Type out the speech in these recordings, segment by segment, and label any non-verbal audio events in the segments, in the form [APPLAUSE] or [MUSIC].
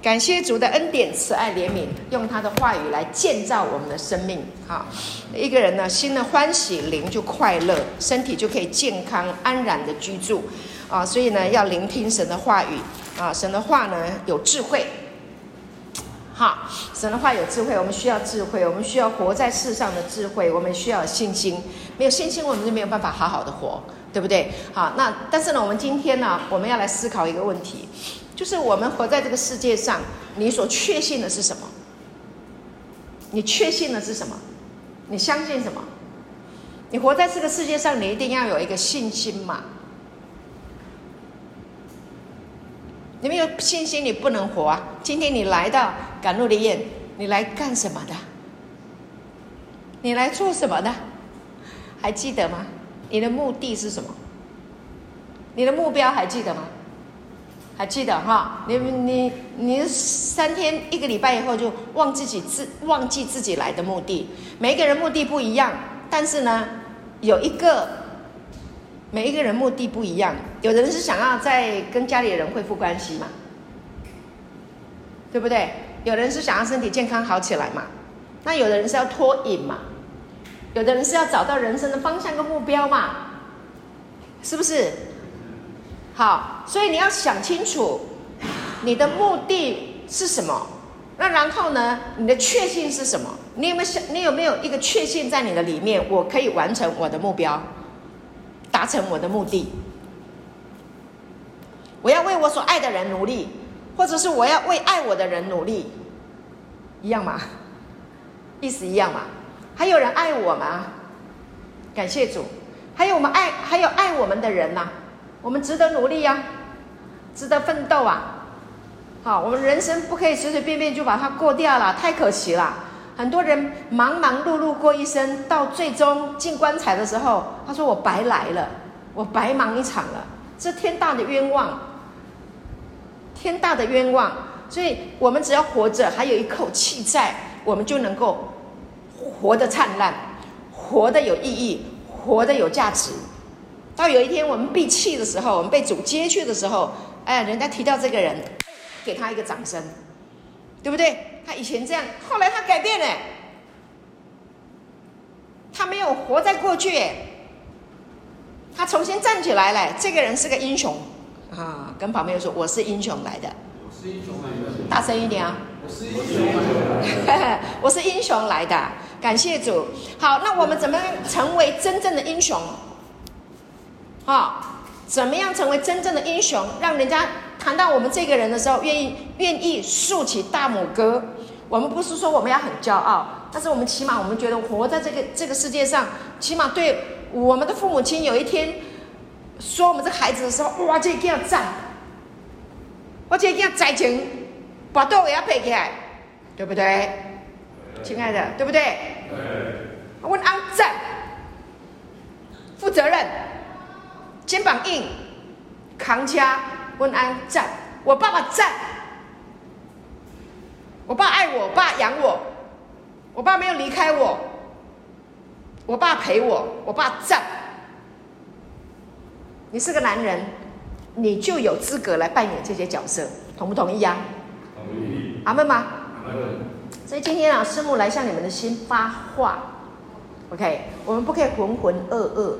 感谢主的恩典、慈爱、怜悯，用他的话语来建造我们的生命。哈，一个人呢，心呢欢喜，灵就快乐，身体就可以健康安然的居住。啊，所以呢，要聆听神的话语。啊，神的话呢有智慧。哈，神的话有智慧，我们需要智慧，我们需要活在世上的智慧，我们需要信心。没有信心，我们就没有办法好好的活，对不对？好，那但是呢，我们今天呢，我们要来思考一个问题，就是我们活在这个世界上，你所确信的是什么？你确信的是什么？你相信什么？你活在这个世界上，你一定要有一个信心嘛。你没有信心，你不能活啊！今天你来到赶路的宴，你来干什么的？你来做什么的？还记得吗？你的目的是什么？你的目标还记得吗？还记得哈？你你你三天一个礼拜以后就忘自己自忘记自己来的目的。每一个人目的不一样，但是呢，有一个每一个人目的不一样。有的人是想要在跟家里人恢复关系嘛，对不对？有的人是想要身体健康好起来嘛。那有的人是要脱瘾嘛。有的人是要找到人生的方向跟目标嘛，是不是？好，所以你要想清楚，你的目的是什么？那然后呢？你的确信是什么？你有没有想？你有没有一个确信在你的里面？我可以完成我的目标，达成我的目的。我要为我所爱的人努力，或者是我要为爱我的人努力，一样吗？意思一样吗？还有人爱我吗？感谢主，还有我们爱，还有爱我们的人呐、啊，我们值得努力呀、值得奋斗啊！好，我们人生不可以随随便便就把它过掉了，太可惜了。很多人忙忙碌碌过一生，到最终进棺材的时候，他说我白来了，我白忙一场了，这天大的冤枉，天大的冤枉。所以我们只要活着，还有一口气在，我们就能够。活得灿烂，活得有意义，活得有价值。到有一天我们闭气的时候，我们被主接去的时候，哎，人家提到这个人，给他一个掌声，对不对？他以前这样，后来他改变了，他没有活在过去，他重新站起来了。这个人是个英雄啊！跟旁边人说：“我是英雄来的。”我是英雄来的。大声一点啊！我是英雄来的。[LAUGHS] 我是英雄来的。感谢主，好，那我们怎么样成为真正的英雄？好，怎么样成为真正的英雄？让人家谈到我们这个人的时候，愿意愿意竖起大拇哥。我们不是说我们要很骄傲，但是我们起码我们觉得活在这个这个世界上，起码对我们的父母亲有一天说我们这孩子的时候，哇，这一定要赞，我这一定要栽情，把豆也要配起来，对不对？亲爱的，对不对？对。问安赞，负责任，肩膀硬，扛家。问安赞，我爸爸赞，我爸爱我，我爸养我，我爸没有离开我，我爸陪我，我爸赞。你是个男人，你就有资格来扮演这些角色，同不同意呀？同意。阿门吗？阿门。所以今天啊，师母来向你们的心发话，OK，我们不可以浑浑噩噩，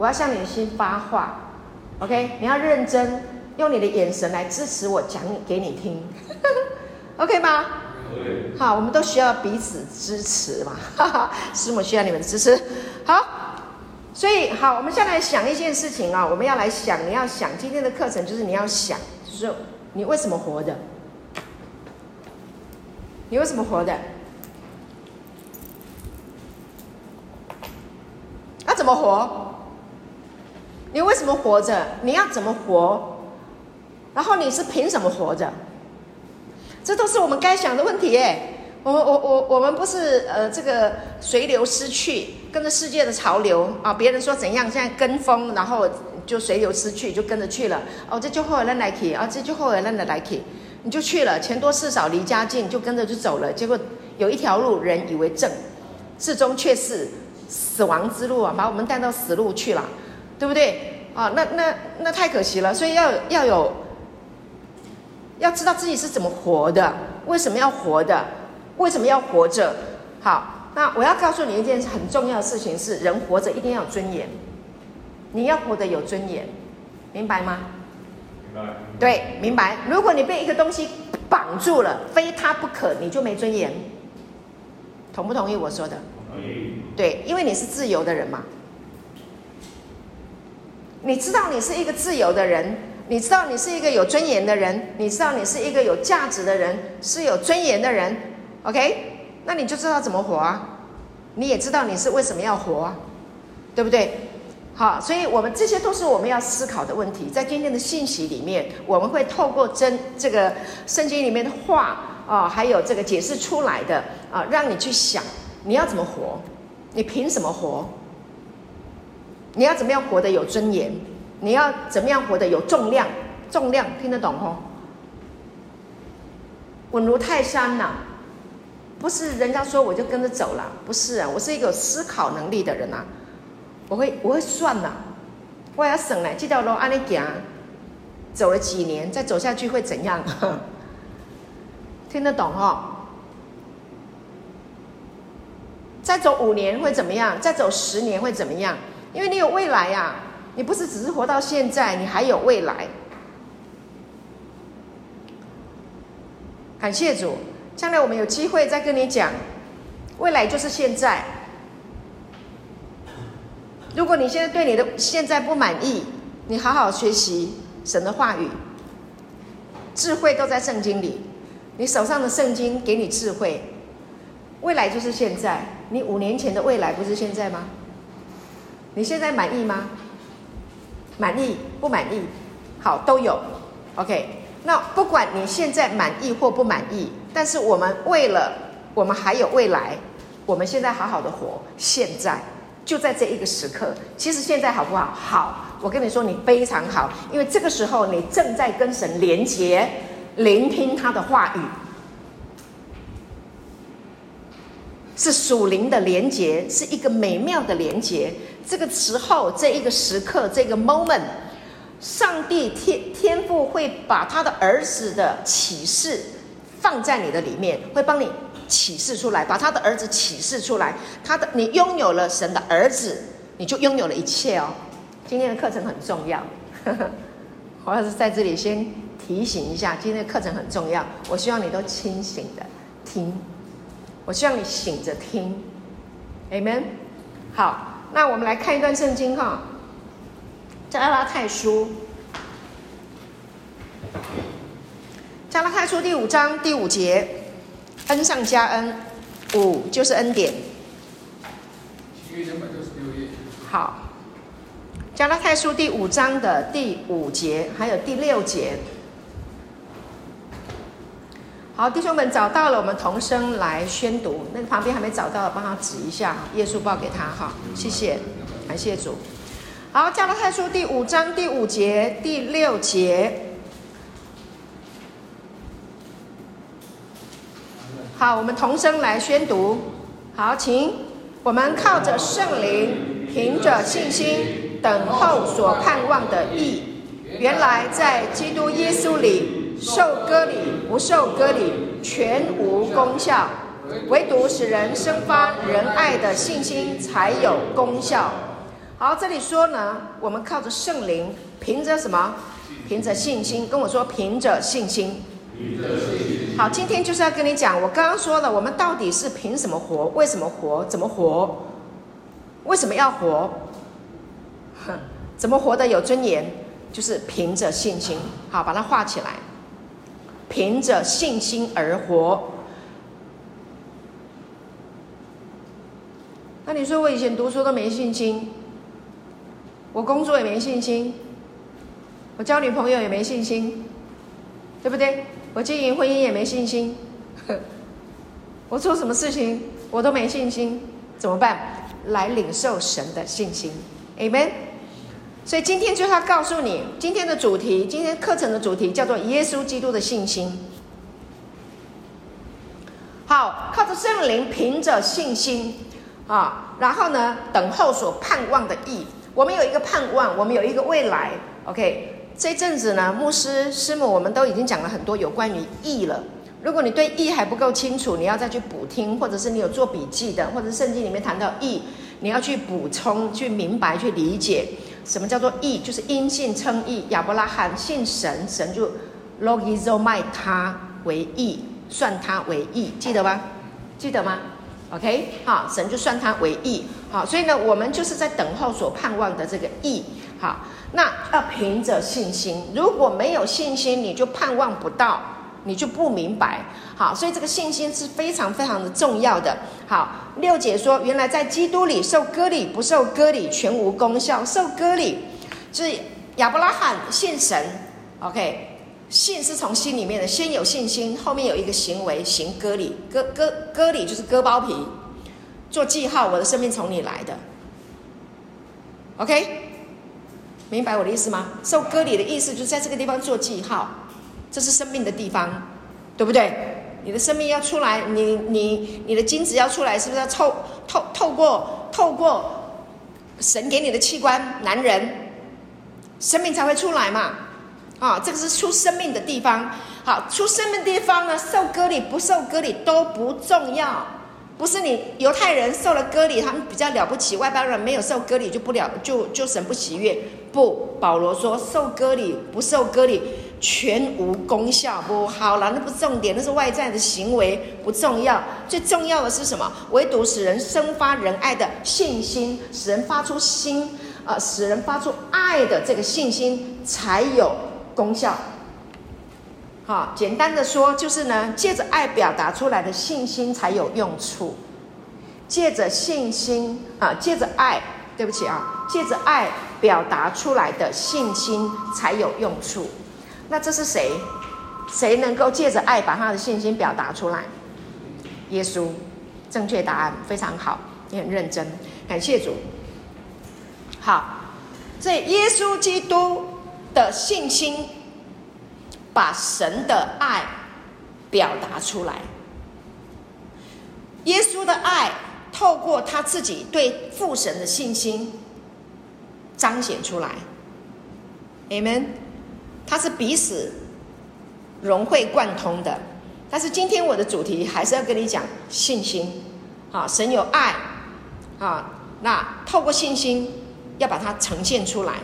我要向你的心发话，OK，你要认真用你的眼神来支持我讲给你听，[LAUGHS] OK 吗？好，我们都需要彼此支持嘛，哈哈，师母需要你们的支持。好，所以好，我们现在来想一件事情啊，我们要来想，你要想今天的课程就是你要想，就是你为什么活着？你为什么活的？要怎么活？你为什么活着？你要怎么活？然后你是凭什么活着？这都是我们该想的问题耶。我们我我我们不是呃这个随流失去，跟着世界的潮流啊，别人说怎样，现在跟风，然后就随流失去，就跟着去了。哦，这就后来来去，啊，这就后来来去。你就去了，钱多事少离家近，就跟着就走了。结果有一条路，人以为正，至终却是死亡之路啊，把我们带到死路去了，对不对？啊，那那那太可惜了。所以要要有要知道自己是怎么活的，为什么要活的，为什么要活着？好，那我要告诉你一件很重要的事情是：人活着一定要有尊严，你要活得有尊严，明白吗？明白。对，明白。如果你被一个东西绑住了，非它不可，你就没尊严。同不同意我说的？同意。对，因为你是自由的人嘛。你知道你是一个自由的人，你知道你是一个有尊严的人，你知道你是一个有价值的人，是有尊严的人，OK？那你就知道怎么活啊，你也知道你是为什么要活啊，对不对？好，所以我们这些都是我们要思考的问题。在今天的信息里面，我们会透过真这个圣经里面的话啊，还有这个解释出来的啊，让你去想你要怎么活，你凭什么活？你要怎么样活得有尊严？你要怎么样活得有重量？重量听得懂吼？稳如泰山呐、不是人家说我就跟着走了，不是啊，我是一个有思考能力的人啊，我会我会算呐、啊，我要省来这条路按你讲，走了几年再走下去会怎样？[LAUGHS] 听得懂吼？再走五年会怎么样？再走十年会怎么样？因为你有未来呀、啊，你不是只是活到现在，你还有未来。感谢主，将来我们有机会再跟你讲，未来就是现在。如果你现在对你的现在不满意，你好好学习神的话语，智慧都在圣经里，你手上的圣经给你智慧，未来就是现在。你五年前的未来不是现在吗？你现在满意吗？满意不满意？好，都有。OK，那不管你现在满意或不满意，但是我们为了我们还有未来，我们现在好好的活，现在就在这一个时刻。其实现在好不好？好，我跟你说，你非常好，因为这个时候你正在跟神连结，聆听他的话语。是属灵的连结，是一个美妙的连结。这个时候，这一个时刻，这个 moment，上帝天天父会把他的儿子的启示放在你的里面，会帮你启示出来，把他的儿子启示出来。他的你拥有了神的儿子，你就拥有了一切哦。今天的课程很重要，[LAUGHS] 我要是在这里先提醒一下，今天的课程很重要，我希望你都清醒的听。我希望你醒着听，Amen。好，那我们来看一段圣经哈，加拉太书，加拉太书第五章第五节，恩上加恩，五就是恩典。好，加拉太书第五章的第五节，还有第六节。好，弟兄们找到了，我们同声来宣读。那个旁边还没找到的，帮他指一下，耶稣报给他哈。谢谢，感谢主。好，加拉太书第五章第五节、第六节。好，我们同声来宣读。好，请我们靠着圣灵，凭着信心等候所盼望的义。原来在基督耶稣里。受割礼不受割礼全无功效，唯独使人生发仁爱的信心才有功效。好，这里说呢，我们靠着圣灵，凭着什么？凭着信心。跟我说，凭着信心。好，今天就是要跟你讲，我刚刚说了，我们到底是凭什么活？为什么活？怎么活？为什么要活？哼，怎么活得有尊严？就是凭着信心。好，把它画起来。凭着信心而活。那你说我以前读书都没信心，我工作也没信心，我交女朋友也没信心，对不对？我经营婚姻也没信心，[LAUGHS] 我做什么事情我都没信心，怎么办？来领受神的信心，Amen。所以今天就是要告诉你，今天的主题，今天课程的主题叫做耶稣基督的信心。好，靠着圣灵，凭着信心啊，然后呢，等候所盼望的意。我们有一个盼望，我们有一个未来。OK，这阵子呢，牧师师母我们都已经讲了很多有关于意了。如果你对意还不够清楚，你要再去补听，或者是你有做笔记的，或者圣经里面谈到意，你要去补充、去明白、去理解什么叫做义，就是因信称义。亚伯拉罕信神，神就 logizo 卖他为义，算他为义，记得吗？记得吗？OK，好，神就算他为义。好，所以呢，我们就是在等候所盼望的这个义。好，那要凭着信心，如果没有信心，你就盼望不到。你就不明白，好，所以这个信心是非常非常的重要的。好，六姐说，原来在基督里受割礼，不受割礼全无功效。受割礼就是亚伯拉罕信神，OK，信是从心里面的，先有信心，后面有一个行为行割礼，割割割礼就是割包皮，做记号，我的生命从你来的，OK，明白我的意思吗？受割礼的意思就是在这个地方做记号。这是生命的地方，对不对？你的生命要出来，你你你的精子要出来，是不是要透透透过透过神给你的器官，男人，生命才会出来嘛？啊，这个是出生命的地方。好，出生命的地方呢，受割礼不受割礼都不重要。不是你犹太人受了割礼，他们比较了不起；外邦人没有受割礼就不了，就就神不喜悦。不，保罗说受割礼不受割礼。全无功效，不好了，那不是重点，那是外在的行为不重要，最重要的是什么？唯独使人生发仁爱的信心，使人发出心，呃，使人发出爱的这个信心才有功效。好，简单的说就是呢，借着爱表达出来的信心才有用处，借着信心啊，借着爱，对不起啊，借着爱表达出来的信心才有用处。那这是谁？谁能够借着爱把他的信心表达出来？耶稣，正确答案，非常好，你很认真，感谢主。好，这耶稣基督的信心，把神的爱表达出来。耶稣的爱透过他自己对父神的信心彰显出来。Amen。它是彼此融会贯通的，但是今天我的主题还是要跟你讲信心，啊，神有爱，啊，那透过信心要把它呈现出来。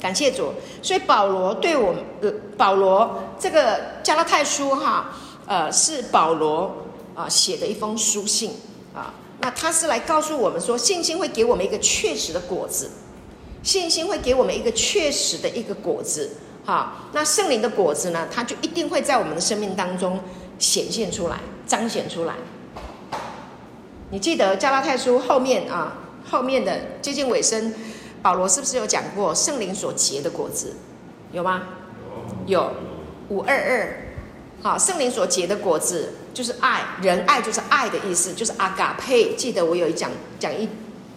感谢主，所以保罗对我们，呃，保罗这个加拉太书哈，呃，是保罗啊写的一封书信。啊，那他是来告诉我们说，信心会给我们一个确实的果子。信心会给我们一个确实的一个果子，哈，那圣灵的果子呢？它就一定会在我们的生命当中显现出来、彰显出来。你记得加拉太书后面啊，后面的接近尾声，保罗是不是有讲过圣灵所结的果子？有吗？有，五二二，好，圣灵所结的果子就是爱，仁爱就是爱的意思，就是阿嘎佩。记得我有一讲讲一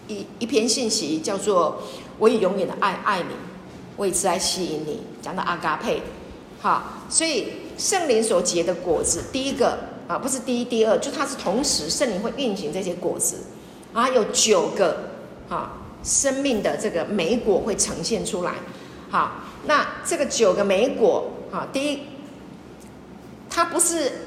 一一篇信息叫做。我以永远的爱爱你，我以慈爱吸引你。讲到阿嘎佩，好，所以圣灵所结的果子，第一个啊，不是第一、第二，就它是同时圣灵会运行这些果子，啊，有九个啊生命的这个美果会呈现出来。好，那这个九个美果啊，第一，它不是。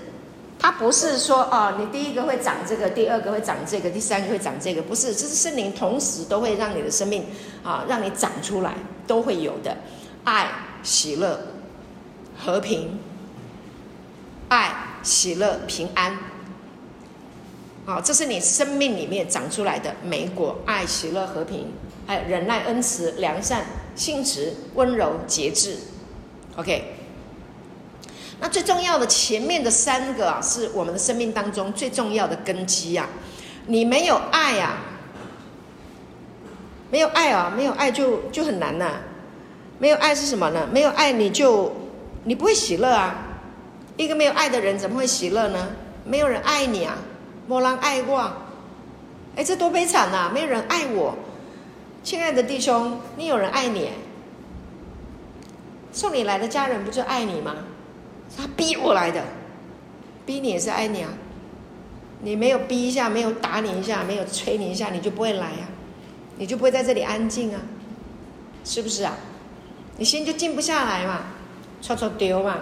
它不是说哦，你第一个会长这个，第二个会长这个，第三个会长这个，不是，这是圣灵同时都会让你的生命啊，让你长出来，都会有的。爱、喜乐、和平，爱、喜乐、平安，好，这是你生命里面长出来的美果。爱、喜乐、和平，还有忍耐、恩慈、良善、信实、温柔、节制。OK。那最重要的前面的三个啊，是我们的生命当中最重要的根基啊。你没有爱啊，没有爱啊，没有爱就就很难呐、没有爱是什么呢？没有爱你就你不会喜乐啊。一个没有爱的人怎么会喜乐呢？没有人爱你啊，没人爱过。哎，这多悲惨呐、啊！没有人爱我，亲爱的弟兄，你有人爱你，送你来的家人不就爱你吗？他逼我来的，逼你也是爱你啊！你没有逼一下，没有打你一下，没有催你一下，你就不会来啊，你就不会在这里安静啊，是不是啊？你心就静不下来嘛，臭臭丢嘛，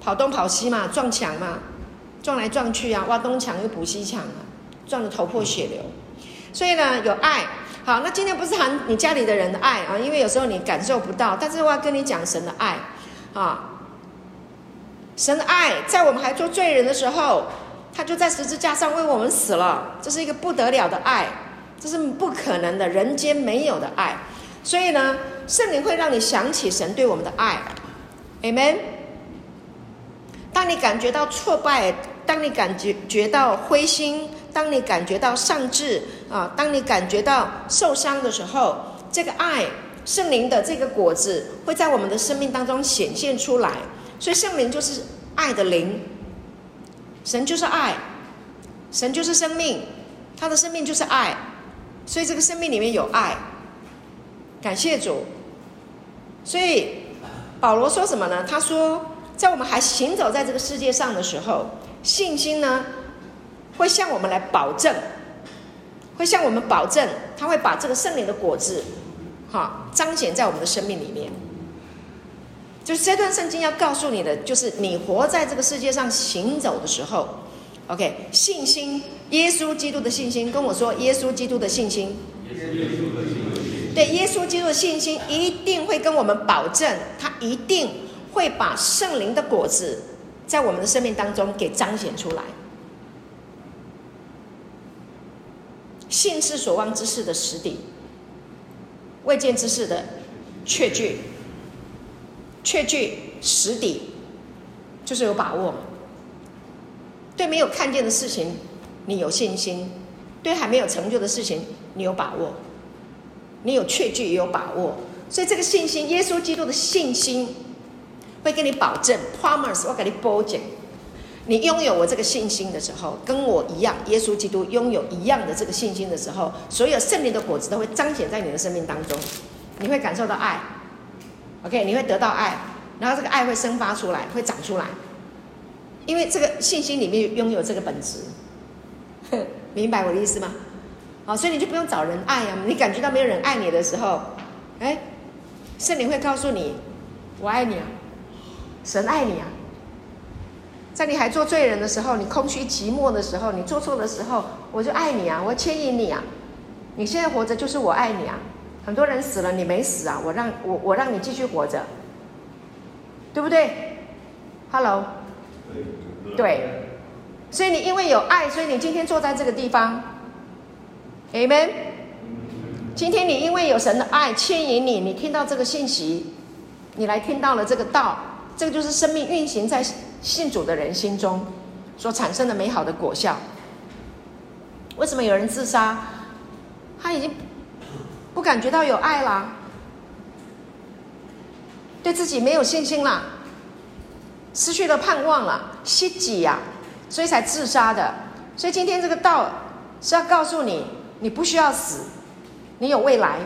跑东跑西嘛，撞墙嘛，撞来撞去啊，挖东墙又补西墙啊，撞得头破血流。所以呢，有爱。好，那今天不是谈你家里的人的爱啊，因为有时候你感受不到，但是我要跟你讲神的爱啊。神的爱在我们还做罪人的时候，他就在十字架上为我们死了，这是一个不得了的爱，这是不可能的，人间没有的爱。所以呢，圣灵会让你想起神对我们的爱，Amen。当你感觉到挫败，当你感觉觉到灰心。当你感觉到丧志啊，当你感觉到受伤的时候，这个爱圣灵的这个果子会在我们的生命当中显现出来。所以圣灵就是爱的灵，神就是爱，神就是生命，他的生命就是爱，所以这个生命里面有爱。感谢主。所以保罗说什么呢？他说，在我们还行走在这个世界上的时候，信心呢？会向我们来保证，会向我们保证，他会把这个圣灵的果子，哈，彰显在我们的生命里面。就是这段圣经要告诉你的，就是你活在这个世界上行走的时候，OK，信心，耶稣基督的信心，跟我说，耶稣基督的信心，对，耶稣基督的信心一定会跟我们保证，他一定会把圣灵的果子在我们的生命当中给彰显出来。信是所望之事的实底，未见之事的确据。确据实底，就是有把握。对没有看见的事情，你有信心；对还没有成就的事情，你有把握。你有确据，也有把握。所以这个信心，耶稣基督的信心，会跟你保证，promise，我给你保证。你拥有我这个信心的时候，跟我一样，耶稣基督拥有一样的这个信心的时候，所有圣灵的果子都会彰显在你的生命当中，你会感受到爱，OK，你会得到爱，然后这个爱会生发出来，会长出来，因为这个信心里面拥有这个本质，明白我的意思吗？好，所以你就不用找人爱啊，你感觉到没有人爱你的时候，哎，圣灵会告诉你，我爱你啊，神爱你啊。在你还做罪人的时候，你空虚寂寞的时候，你做错的时候，我就爱你啊，我牵引你啊。你现在活着就是我爱你啊。很多人死了，你没死啊，我让我我让你继续活着，对不对？Hello，对，所以你因为有爱，所以你今天坐在这个地方，Amen。今天你因为有神的爱牵引你，你听到这个信息，你来听到了这个道，这个就是生命运行在。信主的人心中所产生的美好的果效。为什么有人自杀？他已经不感觉到有爱了，对自己没有信心了，失去了盼望了，希己呀，所以才自杀的。所以今天这个道是要告诉你，你不需要死，你有未来。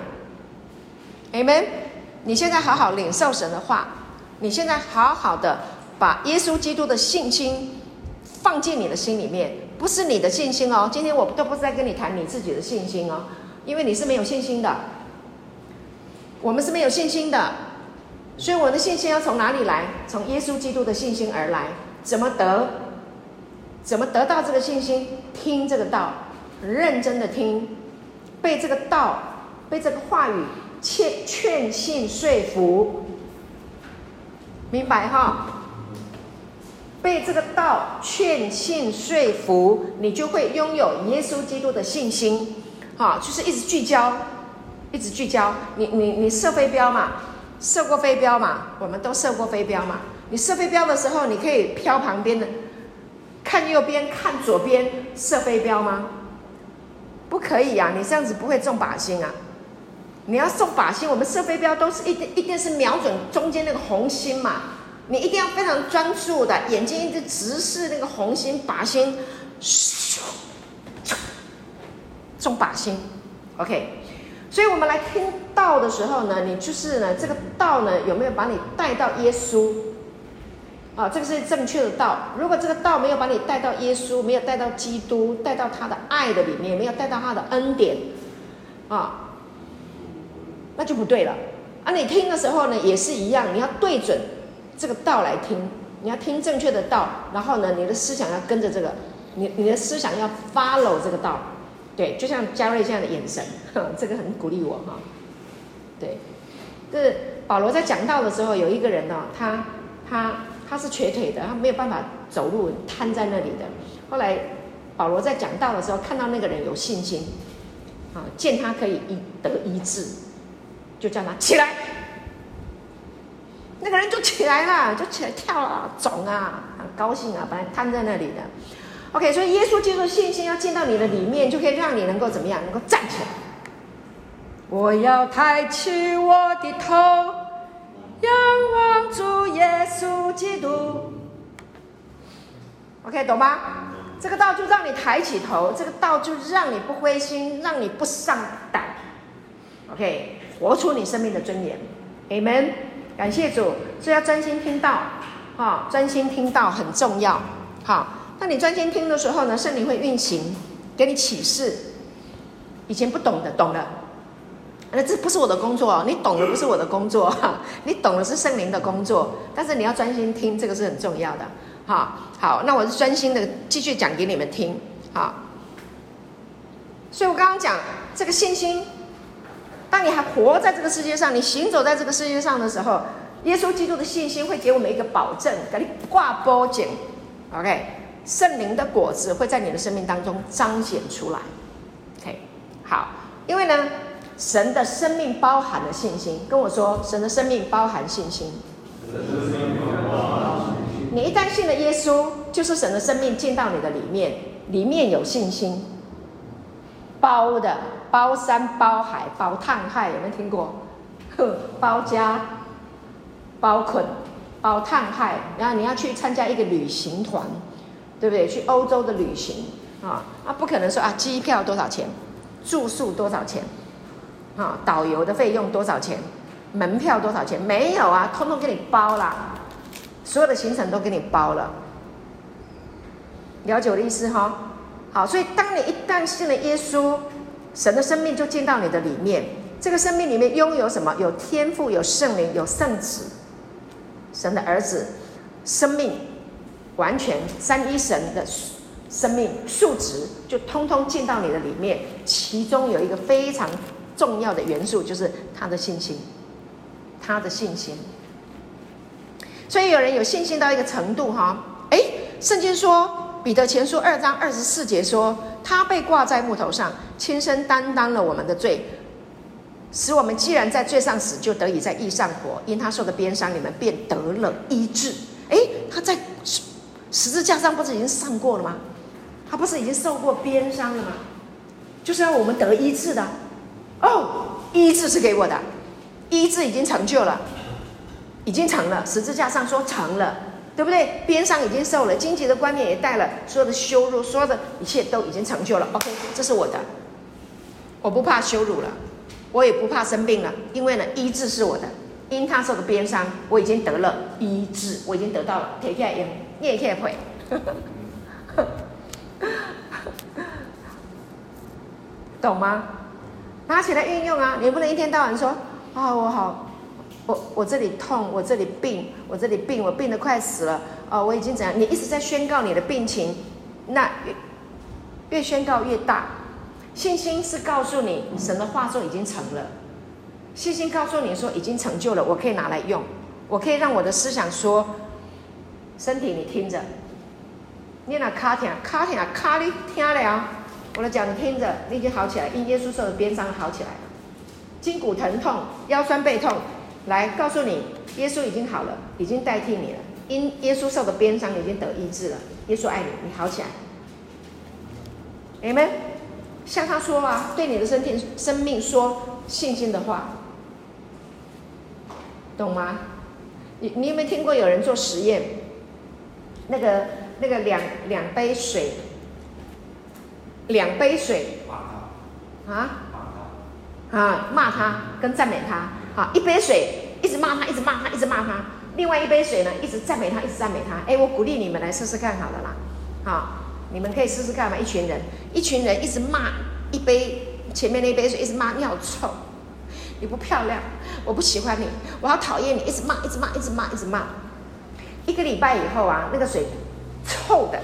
Amen。你现在好好领受神的话，你现在好好的。把耶稣基督的信心放进你的心里面，不是你的信心哦。今天我都不是在跟你谈你自己的信心哦，因为你是没有信心的。我们是没有信心的，所以我的信心要从哪里来？从耶稣基督的信心而来。怎么得？怎么得到这个信心？听这个道，认真的听，被这个道，被这个话语劝劝信说服，明白哈？被这个道劝信说服，你就会拥有耶稣基督的信心，哈，就是一直聚焦，一直聚焦。你你你射飞镖嘛，射过飞镖嘛，我们都射过飞镖嘛。你射飞镖的时候，你可以飘旁边的，看右边，看左边射飞镖吗？不可以呀，你这样子不会中靶心啊。你要中靶心，我们射飞镖都是一定一定是瞄准中间那个红心嘛。你一定要非常专注的，眼睛一直直视那个红心靶心，中靶心，OK。所以我们来听道的时候呢，你就是呢，这个道呢有没有把你带到耶稣？啊，这个是正确的道。如果这个道没有把你带到耶稣，没有带到基督，带到他的爱的里面，没有带到他的恩典，啊，那就不对了。啊，你听的时候呢，也是一样，你要对准这个道来听，你要听正确的道，然后呢，你的思想要跟着这个，你你的思想要 follow 这个道，对，就像嘉瑞这样的眼神，[LAUGHS] 这个很鼓励我哈。对，就是保罗在讲道的时候，有一个人呢，他他他是瘸腿的，他没有办法走路，瘫在那里的。后来保罗在讲道的时候，看到那个人有信心，啊，见他可以医得医治。就叫他起来，那个人就起来了，就起来跳了，肿啊，很高兴啊，本来瘫在那里的。OK，所以耶稣基督的信心要进到你的里面，就可以让你能够怎么样？能够站起来。我要抬起我的头，仰望主耶稣基督。OK，懂吗？这个道就让你抬起头，这个道就让你不灰心，让你不上胆。OK。活出你生命的尊严，Amen。感谢主，所以要专心听道，哈，专心听道很重要，好。当你专心听的时候呢，圣灵会运行，给你启示。以前不懂的，懂了。那这不是我的工作哦，你懂的不是我的工作，[LAUGHS] 你懂的是圣灵的工作。但是你要专心听，这个是很重要的，好。好，那我是专心的继续讲给你们听，好。所以我刚刚讲这个信心。当你还活在这个世界上，你行走在这个世界上的时候，耶稣基督的信心会给我们一个保证，给你挂保证。OK，圣灵的果子会在你的生命当中彰显出来。OK，好，因为呢，神的生命包含了信心。跟我说，神的生命包含信心。你一旦信了耶稣，就是神的生命进到你的里面，里面有信心包的。包山包海包烫害，有没有听过？呵，包家包捆包烫害，然后你要去参加一个旅行团，对不对？去欧洲的旅行啊，啊，不可能说啊，机票多少钱，住宿多少钱，啊，导游的费用多少钱，门票多少钱？没有啊，通通给你包啦，所有的行程都给你包了。了解我的意思哈？好，所以当你一旦信了耶稣。神的生命就进到你的里面，这个生命里面拥有什么？有天赋，有圣灵，有圣子，神的儿子，生命完全三一神的生命数值就通通进到你的里面。其中有一个非常重要的元素，就是他的信心，他的信心。所以有人有信心到一个程度，哈，诶，圣经说。彼得前书二章二十四节说：“他被挂在木头上，亲身担当了我们的罪，使我们既然在罪上死，就得以在义上活。因他受的鞭伤，你们便得了医治。”诶，他在十字架上不是已经上过了吗？他不是已经受过鞭伤了吗？就是要我们得医治的。哦，医治是给我的，医治已经成就了，已经成了。十字架上说成了。对不对？鞭伤已经受了，荆棘的冠冕也戴了，所有的羞辱，所有的一切都已经成就了。OK，这是我的，我不怕羞辱了，我也不怕生病了，因为呢，医治是我的。因他受的鞭伤，我已经得了医治，我已经得到了。可以可以，你也可以会，懂吗？拿起来运用啊！你不能一天到晚说啊、我好。我我这里痛，我这里病，我这里病，我病得快死了。哦，我已经怎样？你一直在宣告你的病情，那越越宣告越大。信心是告诉你，神的话说已经成了。信心告诉你说已经成就了，我可以拿来用，我可以让我的思想说，身体你听着，你那卡听卡听卡你听了，我的脚你听着，你已经好起来，因耶稣受的鞭伤好起来，筋骨疼痛，腰酸背痛。来告诉你，耶稣已经好了，已经代替你了。因耶稣受的鞭伤已经得医治了。耶稣爱你，你好起来。你们向他说啊，对你的身体、生命说信心的话，懂吗？你你有没有听过有人做实验？那个那个两两杯水，两杯水，啊啊骂他跟赞美他。好，一杯水一直骂他，一直骂他，一直骂他。另外一杯水呢，一直赞美他，一直赞美他。哎，我鼓励你们来试试看，好了啦。好，你们可以试试看嘛。一群人，一群人一直骂一杯前面那杯水，一直骂你好臭，你不漂亮，我不喜欢你，我好讨厌你，一直骂，一直骂，一直骂，一直骂。一个礼拜以后啊，那个水臭的。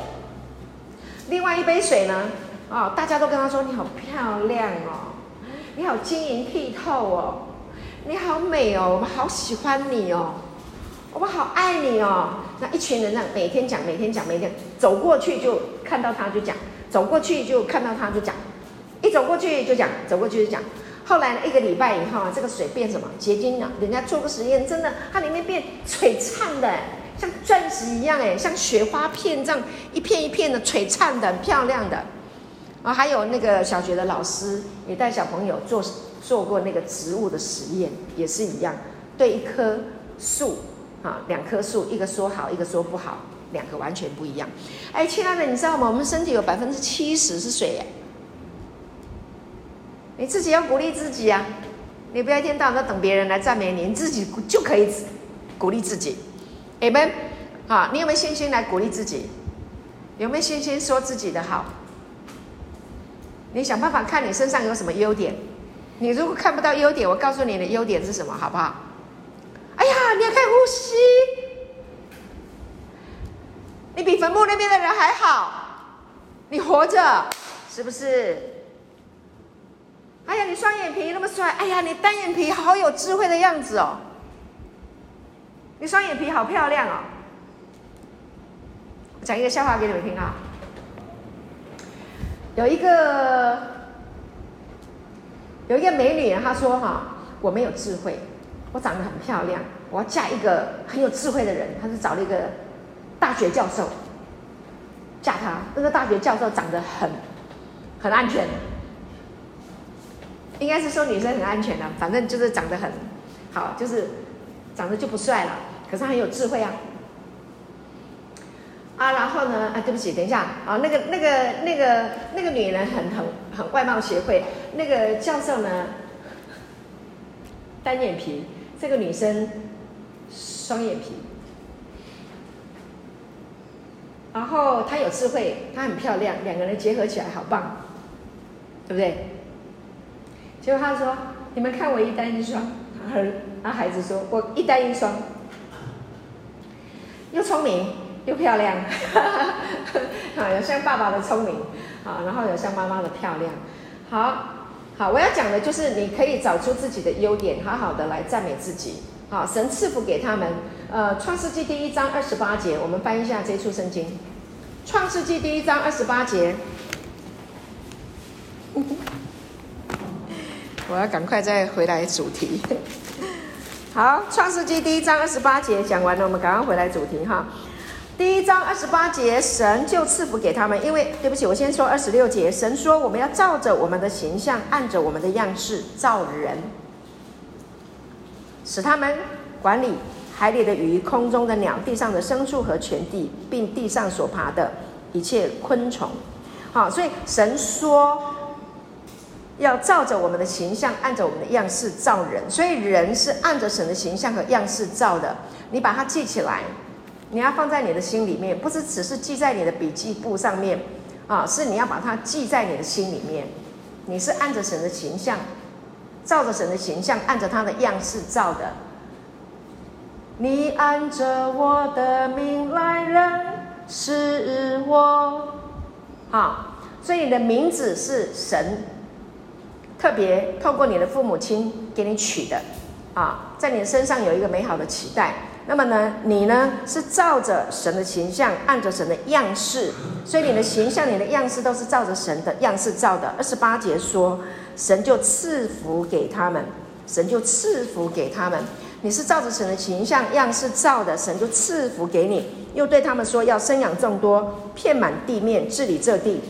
另外一杯水呢，哦，大家都跟他说：“你好漂亮哦，你好晶莹剔透哦，你好美哦，我们好喜欢你哦，我们好爱你哦。”那一群人呢，每天讲，每天讲，每天走过去就看到他就讲，走过去就看到他就讲，一走过去就讲，走过去就讲。后来呢，一个礼拜以后啊，这个水变什么？结晶了。人家做个实验，真的，它里面变璀璨的，像钻石一样，哎，像雪花片这样一片一片的璀璨的，很漂亮的。啊，还有那个小学的老师也带小朋友做做过那个植物的实验，也是一样，对一棵树。啊，两棵树，一个说好，一个说不好，两个完全不一样。哎，亲爱的，你知道吗？我们身体有百分之七十是水耶。你自己要鼓励自己啊！你不要一天到晚等别人来赞美你，你自己就可以鼓励自己。你们，好，你有没有信心来鼓励自己？有没有信心说自己的好？你想办法看你身上有什么优点。你如果看不到优点，我告诉你的优点是什么，好不好？哎呀，你要看呼吸，你比坟墓那边的人还好，你活着，是不是？哎呀，你双眼皮那么帅，哎呀，你单眼皮好有智慧的样子哦，你双眼皮好漂亮哦。讲一个笑话给你们听啊，有一个有一个美女，她说哈，我没有智慧。我长得很漂亮，我要嫁一个很有智慧的人。她就找了一个大学教授嫁他。那个大学教授长得很很安全，应该是说女生很安全的，反正就是长得很好，就是长得就不帅了，可是他很有智慧啊。啊，然后呢，啊，对不起，等一下啊，那个那个那个那个女人很很很外貌协会，那个教授呢单眼皮。这个女生双眼皮，然后她有智慧，她很漂亮，两个人结合起来好棒，对不对？结果他说：“你们看我一单一双。”然后孩子说：“我一单一双，又聪明又漂亮，[LAUGHS] 啊，有像爸爸的聪明，啊，然后有像妈妈的漂亮，好。”好，我要讲的就是你可以找出自己的优点，好好的来赞美自己。好，神赐福给他们。呃，《创世纪》第一章二十八节，我们翻一下这处圣经。《创世纪》第一章二十八节，我要赶快再回来主题。好，《创世纪》第一章二十八节讲完了，我们赶快回来主题哈。第一章二十八节，神就赐福给他们，因为对不起，我先说二十六节。神说：“我们要照着我们的形象，按着我们的样式造人，使他们管理海里的鱼、空中的鸟、地上的牲畜和全地，并地上所爬的一切昆虫。”好，所以神说要照着我们的形象，按着我们的样式造人。所以人是按着神的形象和样式造的，你把它记起来。你要放在你的心里面，不是只是记在你的笔记簿上面，啊，是你要把它记在你的心里面。你是按着神的形象，照着神的形象，按着他的样式造的。你按着我的名来认识我，好，所以你的名字是神特别透过你的父母亲给你取的，啊，在你身上有一个美好的期待。那么呢，你呢是照着神的形象，按着神的样式，所以你的形象、你的样式都是照着神的样式造的。二十八节说，神就赐福给他们，神就赐福给他们。你是照着神的形象、样式造的，神就赐福给你。又对他们说，要生养众多，遍满地面，治理这地，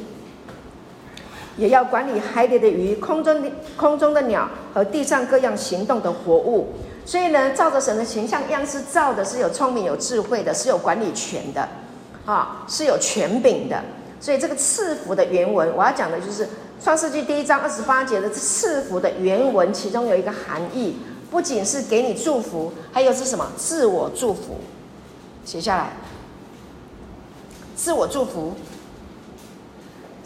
也要管理海里的鱼、空中的空中的鸟和地上各样行动的活物。所以呢，照着神的形象样式造的是有聪明、有智慧的，是有管理权的，啊，是有权柄的。所以这个赐福的原文，我要讲的就是创世纪第一章二十八节的赐福的原文，其中有一个含义，不仅是给你祝福，还有是什么？自我祝福。写下来，自我祝福。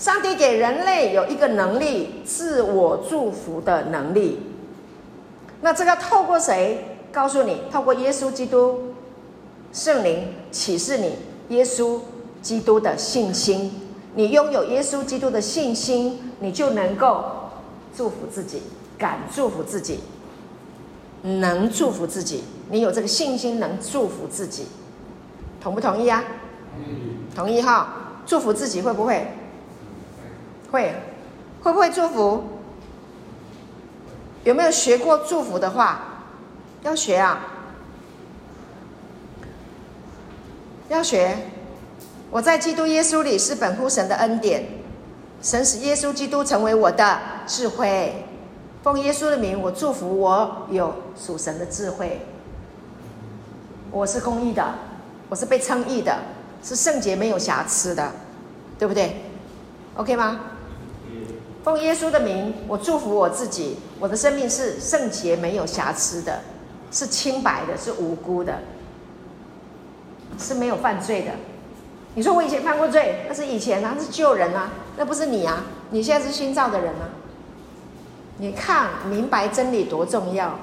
上帝给人类有一个能力，自我祝福的能力。那这个透过谁告诉你？透过耶稣基督圣灵启示你耶稣基督的信心。你拥有耶稣基督的信心，你就能够祝福自己，敢祝福自己，能祝福自己。你有这个信心，能祝福自己，同不同意啊？同意哈。祝福自己会不会？会，会不会祝福？有没有学过祝福的话？要学啊！要学。我在基督耶稣里是本乎神的恩典，神使耶稣基督成为我的智慧。奉耶稣的名，我祝福我有属神的智慧。我是公义的，我是被称义的，是圣洁没有瑕疵的，对不对？OK 吗？奉耶稣的名，我祝福我自己，我的生命是圣洁、没有瑕疵的，是清白的，是无辜的，是没有犯罪的。你说我以前犯过罪，那是以前啊，那是旧人啊，那不是你啊，你现在是新造的人啊。你看明白真理多重要。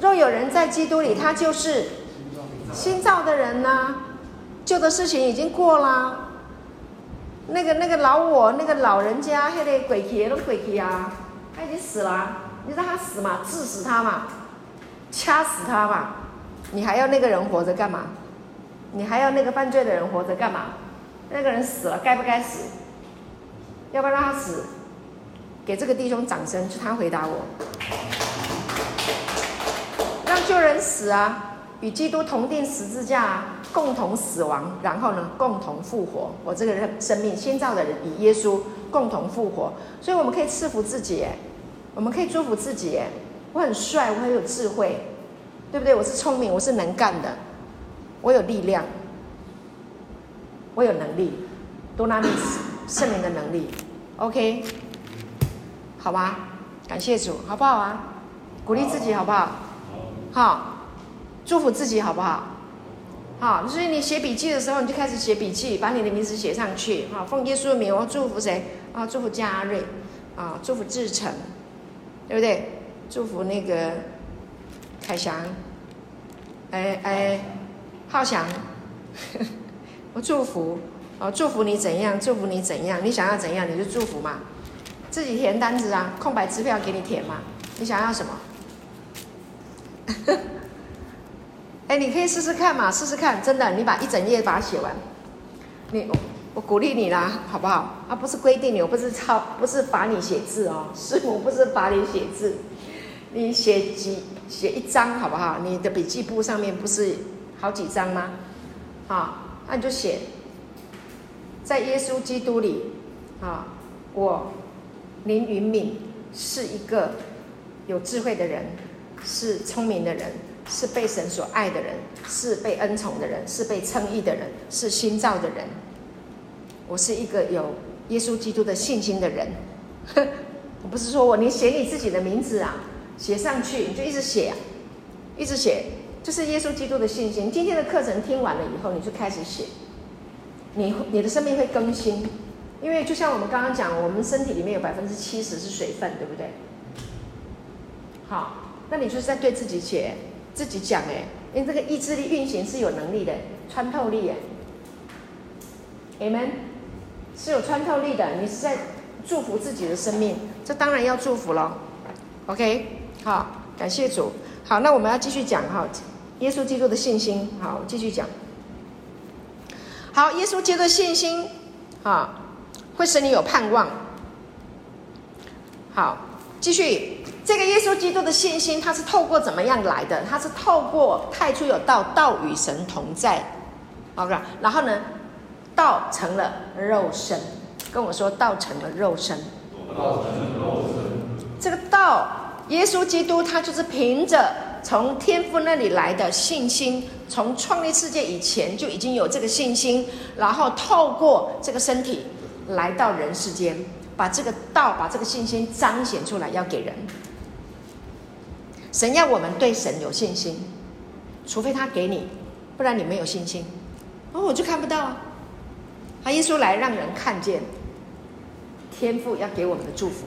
若有人在基督里，他就是新造的人呢、啊，旧的事情已经过了。那个那个老我，那个老人家，那个鬼气都鬼气啊，他已经死了，你让他死嘛，治死他嘛，掐死他嘛，你还要那个人活着干嘛？你还要那个犯罪的人活着干嘛？那个人死了，该不该死？要不要让他死？给这个弟兄掌声，就他回答我，让旧人死啊，与基督同钉十字架啊。共同死亡，然后呢，共同复活。我这个人生命新造的人与耶稣共同复活，所以我们可以赐福自己，我们可以祝福自己。我很帅，我很有智慧，对不对？我是聪明，我是能干的，我有力量，我有能力，多拿尼斯圣灵的能力。OK，好吧，感谢主，好不好啊？鼓励自己，好不好？好，祝福自己，好不好？好，所以你写笔记的时候，你就开始写笔记，把你的名字写上去。好，奉耶稣的名，我祝福谁？啊，祝福嘉瑞，啊，祝福志成，对不对？祝福那个凯翔，哎哎，浩翔，[LAUGHS] 我祝福，哦，祝福你怎样？祝福你怎样？你想要怎样？你就祝福嘛，自己填单子啊，空白支票给你填嘛，你想要什么？[LAUGHS] 哎，你可以试试看嘛，试试看，真的，你把一整页把它写完，你我，我鼓励你啦，好不好？啊，不是规定你，我不是抄，不是罚你写字哦，[LAUGHS] 师母不是罚你写字，你写几写一张好不好？你的笔记簿上面不是好几张吗？好，那你就写，在耶稣基督里，啊，我林云敏是一个有智慧的人，是聪明的人。是被神所爱的人，是被恩宠的人，是被称义的人，是新造的人。我是一个有耶稣基督的信心的人。[LAUGHS] 我不是说我，你写你自己的名字啊，写上去，你就一直写，一直写，就是耶稣基督的信心。今天的课程听完了以后，你就开始写，你你的生命会更新，因为就像我们刚刚讲，我们身体里面有百分之七十是水分，对不对？好，那你就是在对自己写。自己讲哎，因为这个意志力运行是有能力的，穿透力哎，Amen，是有穿透力的。你是在祝福自己的生命，这当然要祝福了。OK，好，感谢主。好，那我们要继续讲哈，耶稣基督的信心。好，继续讲。好，耶稣基督的信心啊，会使你有盼望。好，继续。这个耶稣基督的信心，他是透过怎么样来的？他是透过太初有道，道与神同在，OK。然后呢，道成了肉身，跟我说道成了肉身。道成了肉身。这个道，耶稣基督，他就是凭着从天父那里来的信心，从创立世界以前就已经有这个信心，然后透过这个身体来到人世间，把这个道，把这个信心彰显出来，要给人。神要我们对神有信心，除非他给你，不然你没有信心，哦，我就看不到啊。他耶稣来让人看见天父要给我们的祝福，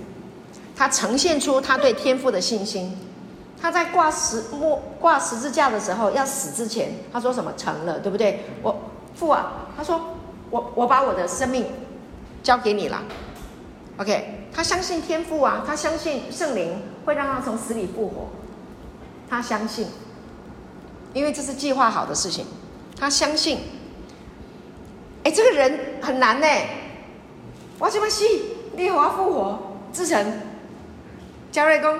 他呈现出他对天父的信心。他在挂十木挂十字架的时候，要死之前，他说什么？成了，对不对？我父啊，他说我我把我的生命交给你了。OK，他相信天父啊，他相信圣灵会让他从死里复活，他相信，因为这是计划好的事情，他相信。哎，这个人很难呢。我怎么死？你和我复活？志成，嘉瑞公，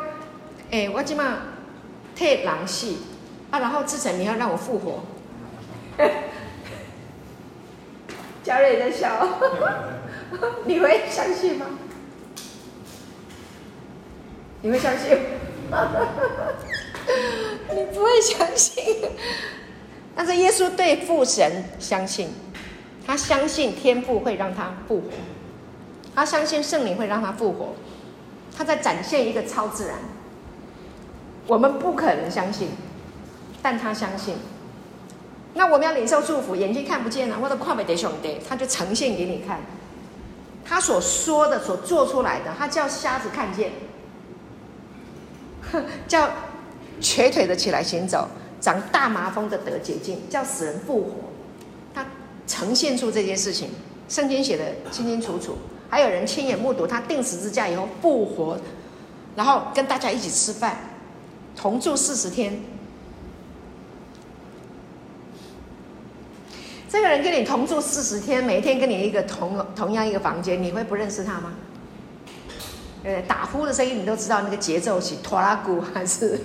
哎，我怎么替人死啊？然后志成，你要让我复活？[LAUGHS] 嘉瑞也在笑，[LAUGHS] 你会相信吗？你会相信？[LAUGHS] [LAUGHS] 你不会相信。但是耶稣对父神相信。他相信天父会让他复活，他相信圣灵会让他复活，他在展现一个超自然。我们不可能相信，但他相信。那我们要领受祝福，眼睛看不见了，或者跨美得兄弟，他就呈现给你看。他所说的、所做出来的，他叫瞎子看见，[LAUGHS] 叫瘸腿的起来行走，长大麻风的得洁净，叫死人复活。他呈现出这件事情，圣经写的清清楚楚，还有人亲眼目睹他钉十字架以后复活，然后跟大家一起吃饭，同住四十天。这个人跟你同住四十天，每一天跟你一个同同样一个房间，你会不认识他吗？呃，打呼的声音你都知道那个节奏是拖拉鼓还是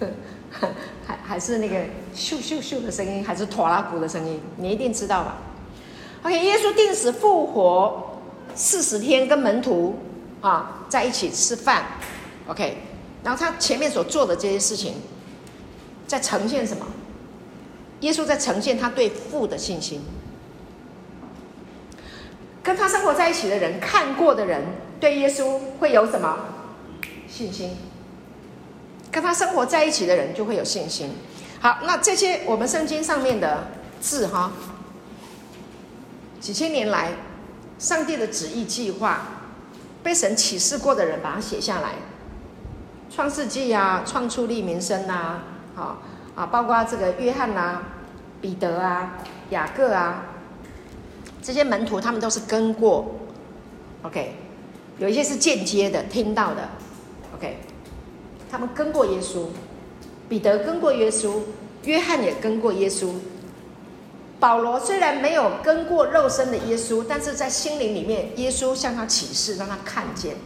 [LAUGHS] 还还是那个咻咻咻的声音，还是拖拉鼓的声音？你一定知道吧？OK，耶稣定死复活四十天，跟门徒啊在一起吃饭。OK，然后他前面所做的这些事情，在呈现什么？耶稣在呈现他对父的信心。跟他生活在一起的人，看过的人，对耶稣会有什么信心？跟他生活在一起的人就会有信心。好，那这些我们圣经上面的字哈，几千年来，上帝的旨意计划，被神启示过的人把它写下来，《创世纪》啊，《创出利民生》呐，好啊，包括这个约翰啊、彼得啊、雅各啊，这些门徒他们都是跟过，OK，有一些是间接的听到的，OK。他们跟过耶稣，彼得跟过耶稣，约翰也跟过耶稣。保罗虽然没有跟过肉身的耶稣，但是在心灵里面，耶稣向他启示，让他看见。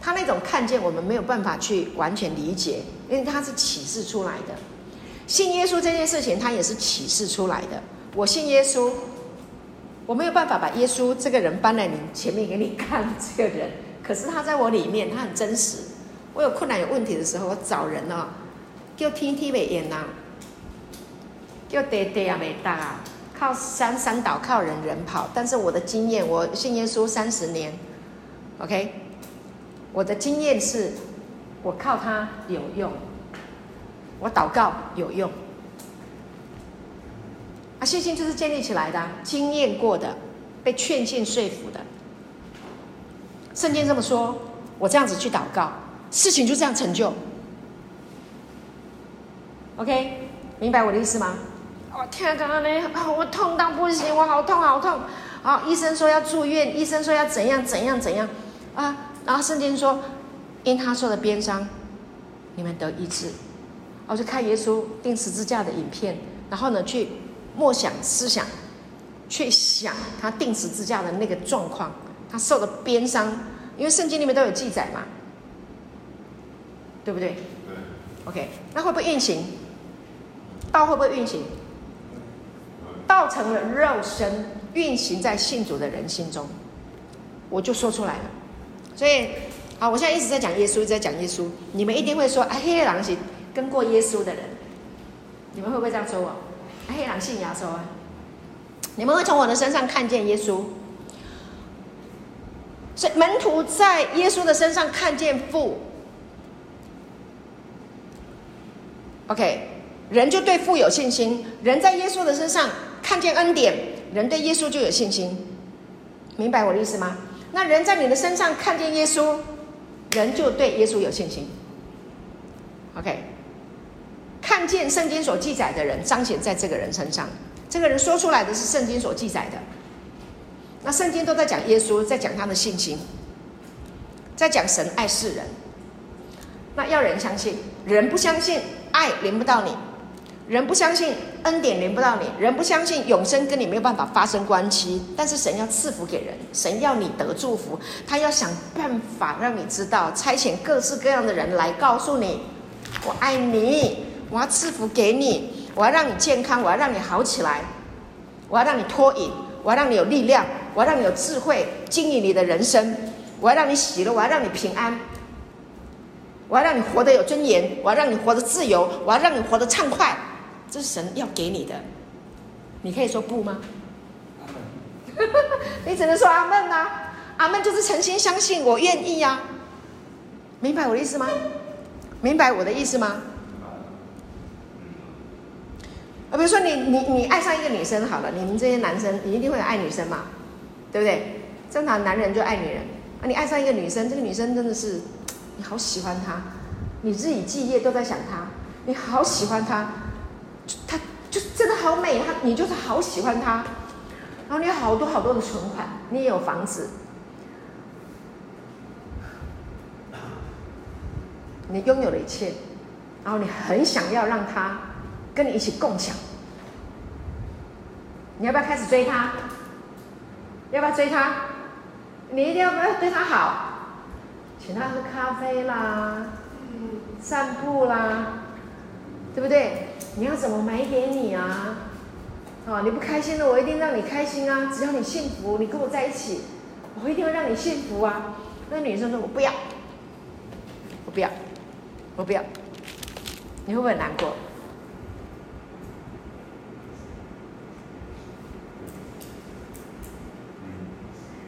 他那种看见，我们没有办法去完全理解，因为他是启示出来的。信耶稣这件事情，他也是启示出来的。我信耶稣，我没有办法把耶稣这个人搬来你前面给你看这个人，可是他在我里面，他很真实。我有困难、有问题的时候，我找人哦，叫天天没烟呐，叫地地也没大啊，靠山山倒，靠人人跑。但是我的经验，我信耶稣三十年，OK，我的经验是，我靠他有用，我祷告有用，啊，信心就是建立起来的，经验过的，被劝进说服的。圣经这么说，我这样子去祷告。事情就这样成就，OK，明白我的意思吗？我天啊，刚刚呢，我痛到不行，我好痛好痛。好，医生说要住院，医生说要怎样怎样怎样啊？然后圣经说，因他受的鞭伤，你们得医治。我就看耶稣钉十字架的影片，然后呢，去默想思想，去想他钉十字架的那个状况，他受的鞭伤，因为圣经里面都有记载嘛。对不对？对。OK，那会不会运行？道会不会运行？道成了肉身，运行在信主的人心中，我就说出来了。所以，好，我现在一直在讲耶稣，一直在讲耶稣。你们一定会说：“啊，黑狼是跟过耶稣的人。”你们会不会这样说我？啊，黑狼信耶稣啊！你们会从我的身上看见耶稣。所以门徒在耶稣的身上看见父。OK，人就对父有信心，人在耶稣的身上看见恩典，人对耶稣就有信心，明白我的意思吗？那人在你的身上看见耶稣，人就对耶稣有信心。OK，看见圣经所记载的人彰显在这个人身上，这个人说出来的是圣经所记载的。那圣经都在讲耶稣，在讲他的信心，在讲神爱世人。那要人相信，人不相信，爱临不到你。人不相信恩典临不到你，人不相信永生跟你没有办法发生关系。但是神要赐福给人，神要你得祝福，他要想办法让你知道，差遣各式各样的人来告诉你：我爱你，我要赐福给你，我要让你健康，我要让你好起来，我要让你脱瘾，我要让你有力量，我要让你有智慧经营你的人生，我要让你喜乐，我要让你平安，我要让你活得有尊严，我要让你活得自由，我要让你活得畅快。这是神要给你的，你可以说不吗？你只能说阿门呐，阿门就是诚心相信，我愿意呀。明白我的意思吗？明白我的意思吗？啊，比如说你你你爱上一个女生好了，你们这些男生，你一定会有爱女生嘛，对不对？正常男人就爱女人啊，你爱上一个女生，这个女生真的是你好喜欢她，你日以继夜都在想她，你好喜欢她。他就真的好美，他你就是好喜欢他，然后你有好多好多的存款，你也有房子，你拥有了一切，然后你很想要让他跟你一起共享，你要不要开始追他？要不要追他？你一定要不要对他好？请他喝咖啡啦，散步啦，对不对？你要怎么买给你啊？啊，你不开心了，我一定让你开心啊！只要你幸福，你跟我在一起，我一定会让你幸福啊！那女生说：“我不要，我不要，我不要。”你会不会很难过？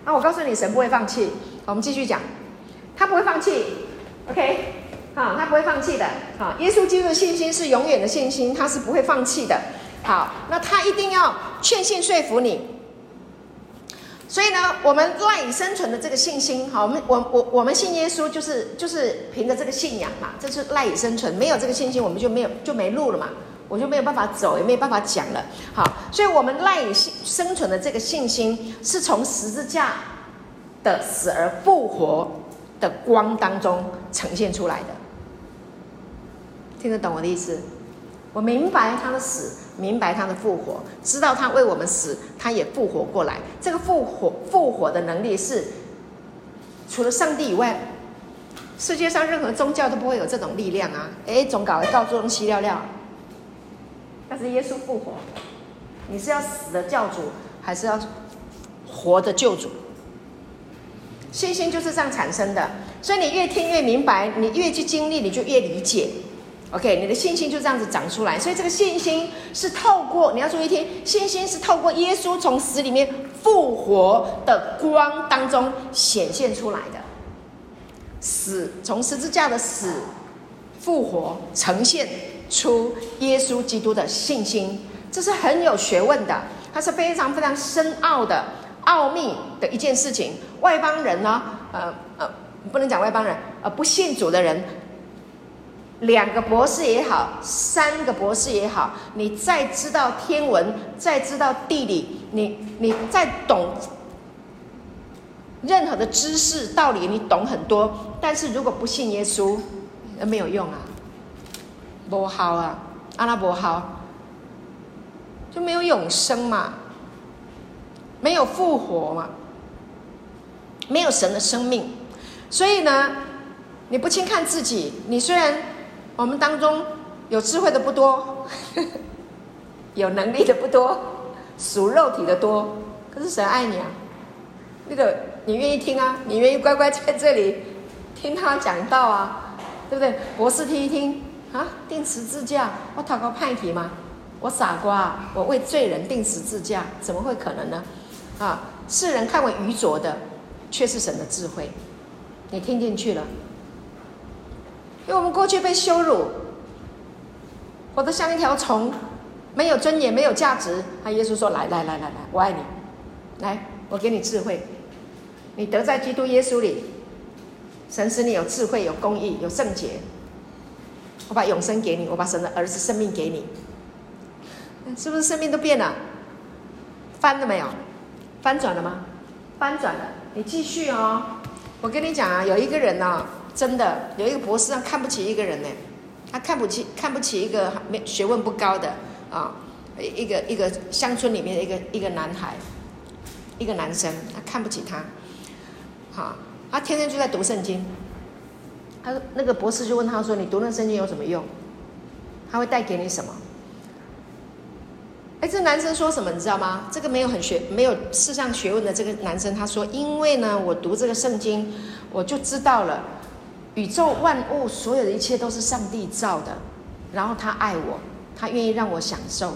啊，我告诉你，神不会放弃。我们继续讲，他不会放弃。OK。好，他不会放弃的。好，耶稣基督的信心是永远的信心，他是不会放弃的。好，那他一定要劝信说服你。所以呢，我们赖以生存的这个信心，好，我们我我我们信耶稣，就是就是凭着这个信仰嘛，这是赖以生存。没有这个信心，我们就没有就没路了嘛，我就没有办法走，也没有办法讲了。好，所以我们赖以生存的这个信心，是从十字架的死而复活的光当中呈现出来的。听得懂我的意思？我明白他的死，明白他的复活，知道他为我们死，他也复活过来。这个复活复活的能力是除了上帝以外，世界上任何宗教都不会有这种力量啊！哎，总搞得到处东西料料。但是耶稣复活，你是要死的教主，还是要活的救主？信心就是这样产生的。所以你越听越明白，你越去经历，你就越理解。OK，你的信心就这样子长出来，所以这个信心是透过你要注意听，信心是透过耶稣从死里面复活的光当中显现出来的。死从十字架的死复活呈现出耶稣基督的信心，这是很有学问的，它是非常非常深奥的奥秘的一件事情。外邦人呢，呃呃，不能讲外邦人，呃，不信主的人。两个博士也好，三个博士也好，你再知道天文，再知道地理，你你再懂任何的知识道理，你懂很多。但是如果不信耶稣，那没有用啊，不好啊，阿拉伯好，就没有永生嘛，没有复活嘛，没有神的生命。所以呢，你不轻看自己，你虽然。我们当中有智慧的不多，[LAUGHS] 有能力的不多，属肉体的多。可是神爱你啊，那个你愿意听啊，你愿意乖乖在这里 [LAUGHS] 听他讲道啊，对不对？博士听一听啊，钉十字架，我讨个派题吗？我傻瓜，我为罪人钉十字架，怎么会可能呢？啊，世人看为愚拙的，却是神的智慧。你听进去了。因为我们过去被羞辱，活得像一条虫，没有尊严，没有价值。他耶稣说：“来来来来来，我爱你，来，我给你智慧。你得在基督耶稣里，神使你有智慧、有公义、有圣洁。我把永生给你，我把神的儿子生命给你，是不是生命都变了？翻了没有？翻转了吗？翻转了。你继续哦。我跟你讲啊，有一个人呢、啊，真的有一个博士啊看不起一个人呢，他看不起看不起一个没学问不高的啊，一个一个乡村里面的一个一个男孩，一个男生，他看不起他。好，他天天就在读圣经。他那个博士就问他说：“你读那圣经有什么用？他会带给你什么？”哎，这男生说什么你知道吗？这个没有很学、没有世上学问的这个男生，他说：“因为呢，我读这个圣经，我就知道了，宇宙万物所有的一切都是上帝造的，然后他爱我，他愿意让我享受，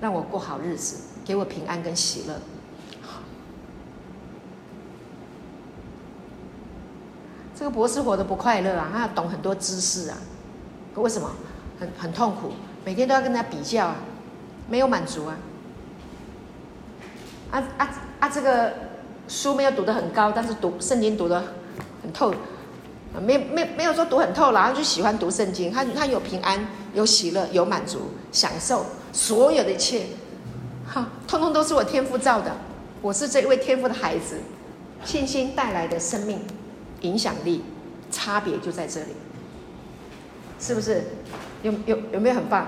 让我过好日子，给我平安跟喜乐。”这个博士活得不快乐啊，他要懂很多知识啊，为什么？很很痛苦，每天都要跟他比较啊，没有满足啊。啊啊啊！这个书没有读得很高，但是读圣经读得很透，没没没有说读很透，然后就喜欢读圣经。他他有平安，有喜乐，有满足，享受所有的一切，哈，通通都是我天父造的。我是这一位天父的孩子，信心带来的生命。影响力差别就在这里，是不是？有有有没有很棒？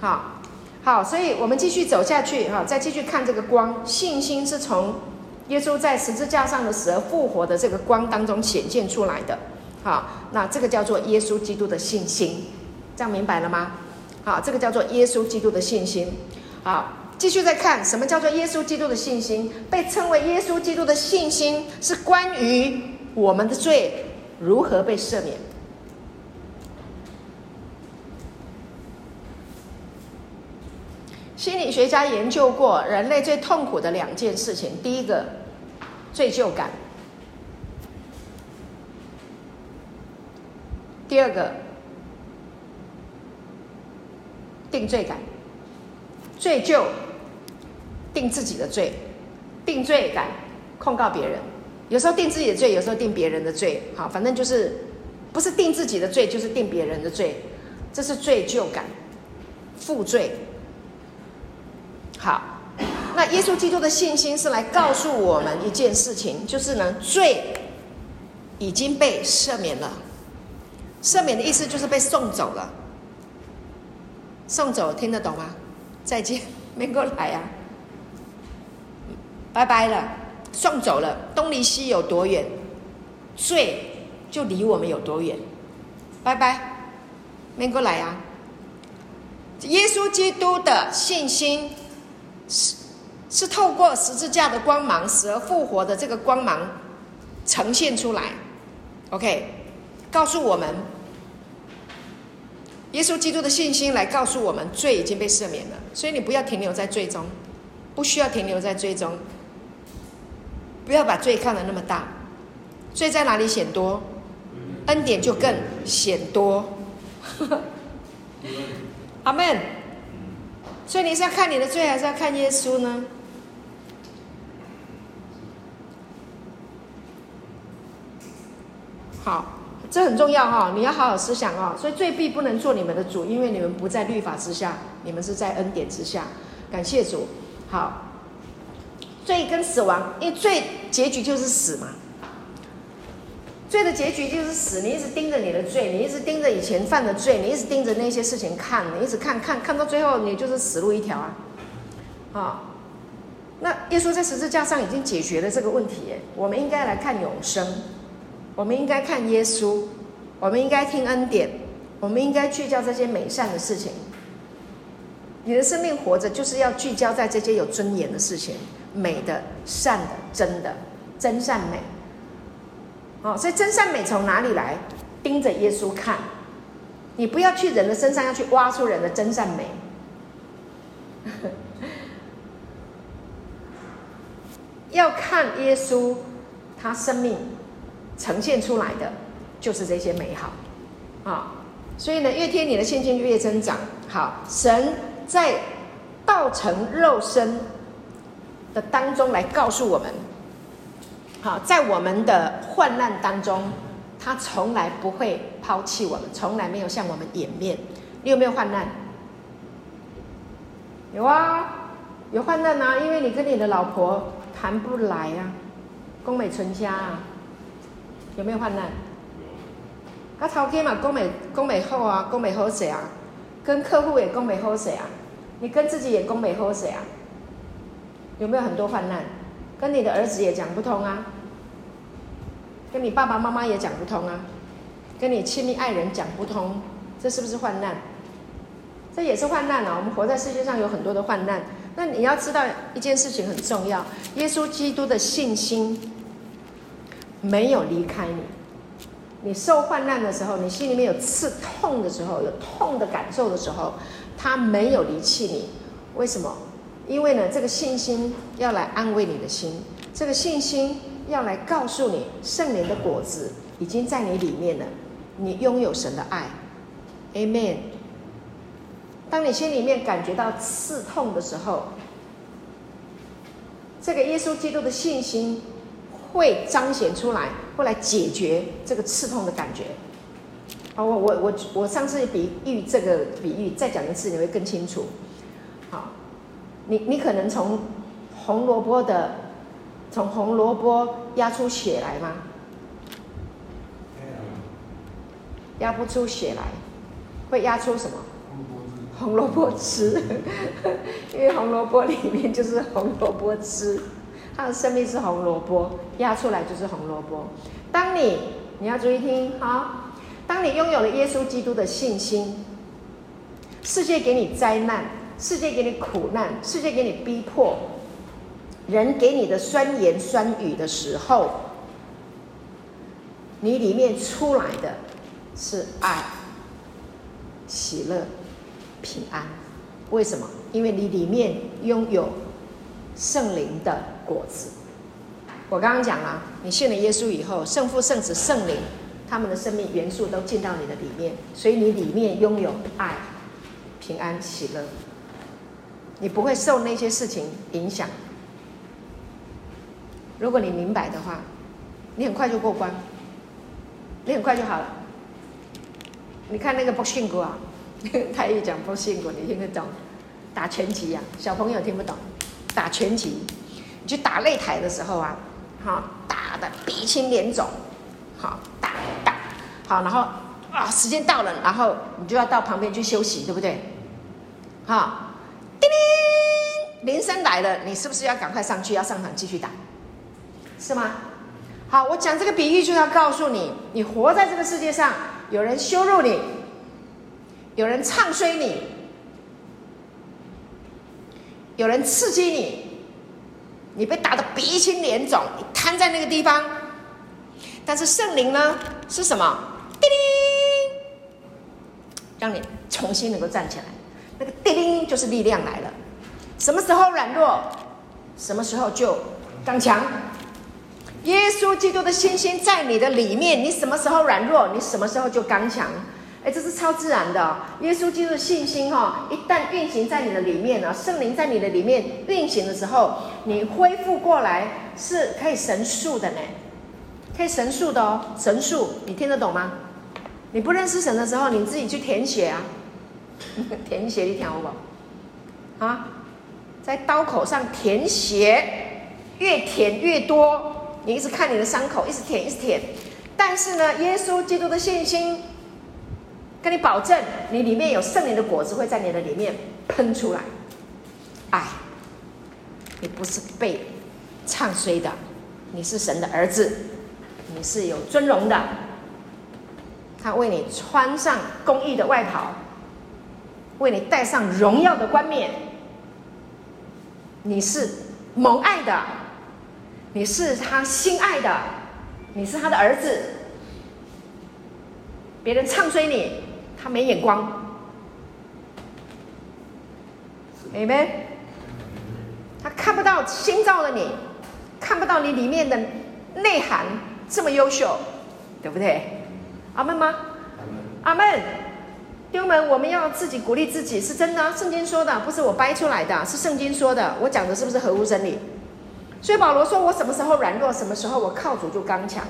好，好，所以我们继续走下去哈，再继续看这个光。信心是从耶稣在十字架上的死而复活的这个光当中显现出来的。好，那这个叫做耶稣基督的信心，这样明白了吗？好，这个叫做耶稣基督的信心。好，继续再看什么叫做耶稣基督的信心？被称为耶稣基督的信心是关于。我们的罪如何被赦免？心理学家研究过人类最痛苦的两件事情：第一个，罪疚感；第二个，定罪感。罪疚，定自己的罪；定罪感，控告别人。有时候定自己的罪，有时候定别人的罪，好，反正就是不是定自己的罪，就是定别人的罪，这是罪疚感、负罪。好，那耶稣基督的信心是来告诉我们一件事情，就是呢，罪已经被赦免了。赦免的意思就是被送走了，送走听得懂吗？再见，没过来呀，拜拜了。送走了，东离西有多远，罪就离我们有多远。拜拜，没过来啊！耶稣基督的信心是是透过十字架的光芒，死而复活的这个光芒呈现出来。OK，告诉我们，耶稣基督的信心来告诉我们，罪已经被赦免了。所以你不要停留在罪中，不需要停留在罪中。不要把罪看得那么大，罪在哪里显多，恩典就更显多。[LAUGHS] 阿门。所以你是要看你的罪，还是要看耶稣呢？好，这很重要哈，你要好好思想哦。所以罪必不能做你们的主，因为你们不在律法之下，你们是在恩典之下。感谢主。好。罪跟死亡，因为罪结局就是死嘛。罪的结局就是死，你一直盯着你的罪，你一直盯着以前犯的罪，你一直盯着那些事情看，你一直看看看到最后，你就是死路一条啊！啊，那耶稣在十字架上已经解决了这个问题，我们应该来看永生，我们应该看耶稣，我们应该听恩典，我们应该聚焦这些美善的事情。你的生命活着就是要聚焦在这些有尊严的事情。美的、善的、真的、真善美，哦，所以真善美从哪里来？盯着耶稣看，你不要去人的身上，要去挖出人的真善美。[LAUGHS] 要看耶稣，他生命呈现出来的就是这些美好，啊、所以呢，越贴你的信心就越增长。好，神在道成肉身。的当中来告诉我们，好，在我们的患难当中，他从来不会抛弃我们，从来没有向我们掩面。你有没有患难？有啊，有患难啊，因为你跟你的老婆谈不来啊，宫美存家啊，有没有患难？他头天嘛，宫美宫美后啊，宫美好谁啊？跟客户也宫美好谁啊？你跟自己也宫美好谁啊？有没有很多患难？跟你的儿子也讲不通啊，跟你爸爸妈妈也讲不通啊，跟你亲密爱人讲不通，这是不是患难？这也是患难啊！我们活在世界上有很多的患难。那你要知道一件事情很重要：耶稣基督的信心没有离开你。你受患难的时候，你心里面有刺痛的时候，有痛的感受的时候，他没有离弃你。为什么？因为呢，这个信心要来安慰你的心，这个信心要来告诉你，圣灵的果子已经在你里面了，你拥有神的爱。Amen。当你心里面感觉到刺痛的时候，这个耶稣基督的信心会彰显出来，会来解决这个刺痛的感觉。好，我我我我上次比喻这个比喻，再讲一次你会更清楚。好，你你可能从红萝卜的从红萝卜压出血来吗？压不出血来，会压出什么？红萝卜汁，[LAUGHS] 因为红萝卜里面就是红萝卜汁，它的生命是红萝卜，压出来就是红萝卜。当你，你要注意听哈，当你拥有了耶稣基督的信心，世界给你灾难，世界给你苦难，世界给你逼迫，人给你的酸言酸语的时候，你里面出来的是爱、喜乐。平安，为什么？因为你里面拥有圣灵的果子。我刚刚讲了，你信了耶稣以后，圣父、圣子、圣灵，他们的生命元素都进到你的里面，所以你里面拥有爱、平安、喜乐。你不会受那些事情影响。如果你明白的话，你很快就过关，你很快就好了。你看那个博信哥啊。[LAUGHS] 他一讲不辛苦，你听得懂？打拳击呀、啊，小朋友听不懂。打拳击，你去打擂台的时候啊，好打的鼻青脸肿，好打打，好然后啊，时间到了，然后你就要到旁边去休息，对不对？好，叮铃，铃声来了，你是不是要赶快上去，要上场继续打？是吗？好，我讲这个比喻就是要告诉你，你活在这个世界上，有人羞辱你。有人唱衰你，有人刺激你，你被打得鼻青脸肿，你瘫在那个地方。但是圣灵呢，是什么？叮铃，让你重新能够站起来。那个叮铃就是力量来了。什么时候软弱，什么时候就刚强。耶稣基督的信心在你的里面，你什么时候软弱，你什么时候就刚强。哎，这是超自然的。耶稣基督的信心哈，一旦运行在你的里面呢，圣灵在你的里面运行的时候，你恢复过来是可以神速的呢，可以神速的哦，神速，你听得懂吗？你不认识神的时候，你自己去填血啊，[LAUGHS] 填血你听好不？啊，在刀口上填血，越填越多，你一直看你的伤口，一直舔，一直舔。但是呢，耶稣基督的信心。跟你保证，你里面有圣灵的果子会在你的里面喷出来。爱，你不是被唱衰的，你是神的儿子，你是有尊荣的。他为你穿上公义的外袍，为你戴上荣耀的冠冕。你是蒙爱的，你是他心爱的，你是他的儿子。别人唱衰你。他没眼光，Amen。他看不到新造的你，看不到你里面的内涵这么优秀，对不对？阿门吗？阿门。弟兄们，我们要自己鼓励自己，是真的。圣经说的，不是我掰出来的，是圣经说的。我讲的是不是合乎真理？所以保罗说：“我什么时候软弱，什么时候我靠主就刚强。”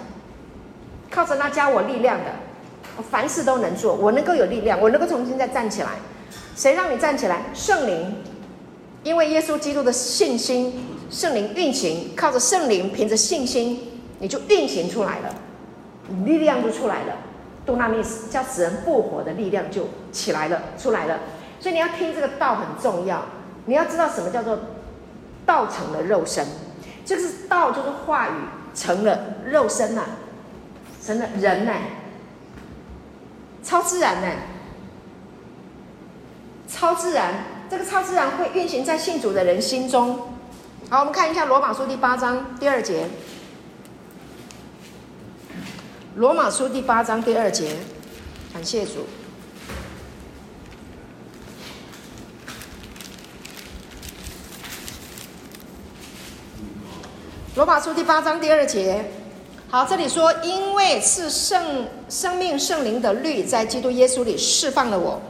靠着那加我力量的，我凡事都能做，我能够有力量，我能够重新再站起来。谁让你站起来？圣灵，因为耶稣基督的信心，圣灵运行，靠着圣灵，凭着信心，你就运行出来了，力量就出来了。多纳密斯叫死人复活的力量就起来了，出来了。所以你要听这个道很重要，你要知道什么叫做道成的肉身，这个是道，就是话语成了肉身呐、啊，成了人呢、超自然呢、超自然，这个超自然会运行在信主的人心中。好，我们看一下罗马书第八章第二节。罗马书第八章第二节，感谢主。罗马书第八章第二节，好，这里说，因为赐圣生命圣灵的律在基督耶稣里释放了我，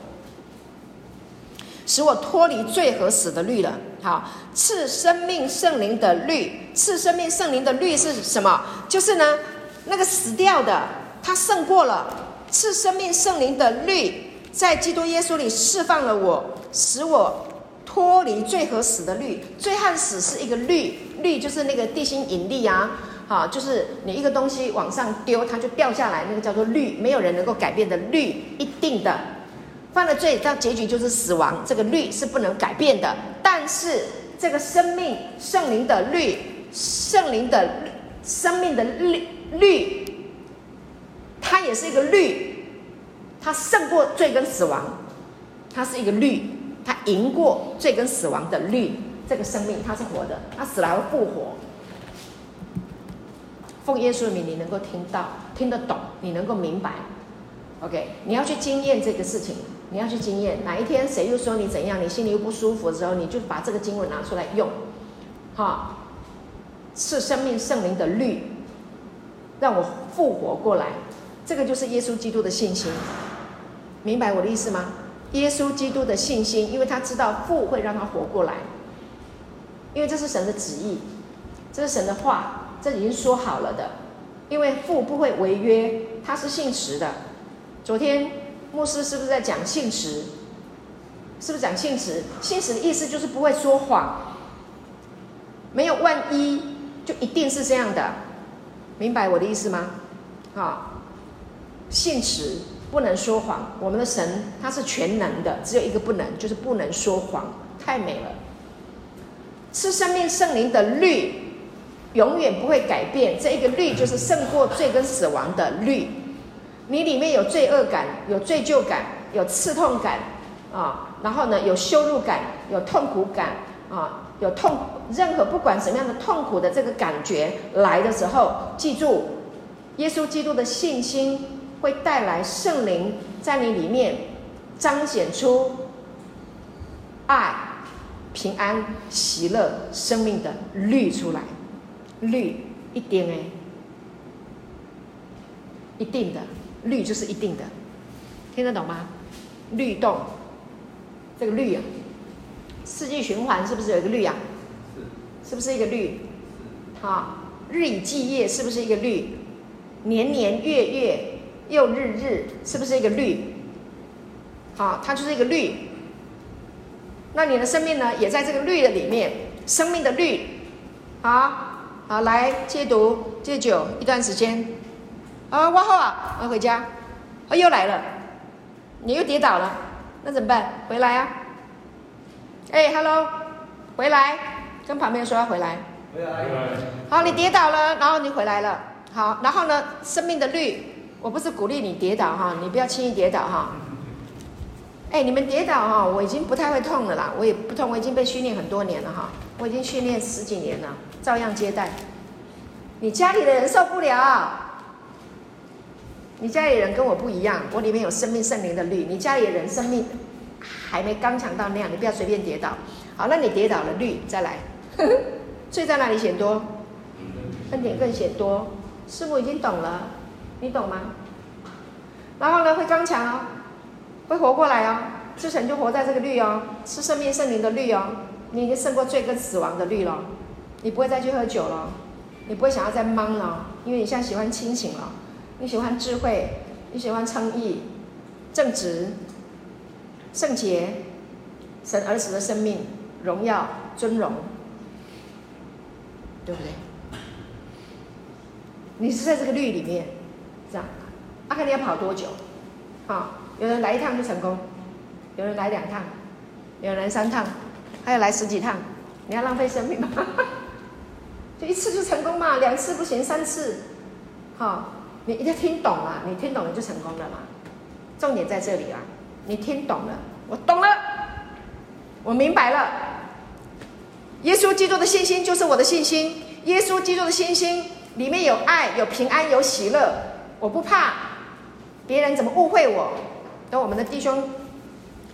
使我脱离罪和死的律了。好，赐生命圣灵的律，赐生命圣灵的律是什么？就是呢。那个死掉的，他胜过了。赐生命圣灵的律，在基督耶稣里释放了我，使我脱离罪和死的律。罪和死是一个律，律就是那个地心引力啊，好，就是你一个东西往上丢，它就掉下来，那个叫做律，没有人能够改变的律，一定的。犯了罪，到结局就是死亡，这个律是不能改变的。但是这个生命圣灵的律，圣灵的生命的律。律，它也是一个律，它胜过罪跟死亡，它是一个律，它赢过罪跟死亡的律。这个生命它是活的，它死了还会复活。奉耶稣的名，你能够听到、听得懂，你能够明白。OK，你要去经验这个事情，你要去经验。哪一天谁又说你怎样，你心里又不舒服的时候，你就把这个经文拿出来用。哈，是生命圣灵的律。让我复活过来，这个就是耶稣基督的信心，明白我的意思吗？耶稣基督的信心，因为他知道父会让他活过来，因为这是神的旨意，这是神的话，这已经说好了的。因为父不会违约，他是信实的。昨天牧师是不是在讲信实？是不是讲信实？信实的意思就是不会说谎，没有万一，就一定是这样的。明白我的意思吗？啊，信实不能说谎。我们的神他是全能的，只有一个不能，就是不能说谎。太美了。吃生命圣灵的律永远不会改变，这一个律就是胜过罪跟死亡的律。你里面有罪恶感，有罪疚感，有刺痛感啊，然后呢，有羞辱感，有痛苦感啊。有痛，任何不管什么样的痛苦的这个感觉来的时候，记住，耶稣基督的信心会带来圣灵在你里面彰显出爱、平安、喜乐、生命的律出来，律一定哎，一定的律就是一定的，听得懂吗？律动，这个律啊。四季循环是不是有一个律啊？是，是不是一个律？好，日以继夜是不是一个律？年年月月又日日是不是一个律？好，它就是一个律。那你的生命呢，也在这个律的里面，生命的律。好，好，来戒毒戒酒一段时间。啊，往后啊，我回家。啊，又来了，你又跌倒了，那怎么办？回来啊。哎，Hello，回来，跟旁边说要回来。回来。好，你跌倒了，然后你回来了。好，然后呢，生命的律，我不是鼓励你跌倒哈，你不要轻易跌倒哈。哎，你们跌倒哈，我已经不太会痛了啦，我也不痛，我已经被训练很多年了哈，我已经训练十几年了，照样接待。你家里的人受不了，你家里人跟我不一样，我里面有生命圣灵的绿，你家里人生命。还没刚强到那样，你不要随便跌倒。好，那你跌倒了，绿再来。[LAUGHS] 罪在哪里显多？恩典更显多。师傅已经懂了，你懂吗？然后呢，会刚强哦，会活过来哦。之前就活在这个律哦，是生命圣灵的律哦。你已经胜过罪跟死亡的律了，你不会再去喝酒了，你不会想要再懵了，因为你现在喜欢清醒了。你喜欢智慧，你喜欢称义、正直、圣洁，神儿子的生命、荣耀、尊荣，对不对？你是在这个律里面，这样，阿、啊、看你要跑多久？好、有人来一趟就成功，有人来两趟，有人三趟，还有来十几趟，你要浪费生命吗？[LAUGHS] 就一次就成功嘛，两次不行，三次，好、你一定要听懂了，你听懂了就成功了嘛。重点在这里啊，你听懂了，我懂了，我明白了。耶稣基督的信心就是我的信心，耶稣基督的信心里面有爱，有平安，有喜乐，我不怕。别人怎么误会我？等我们的弟兄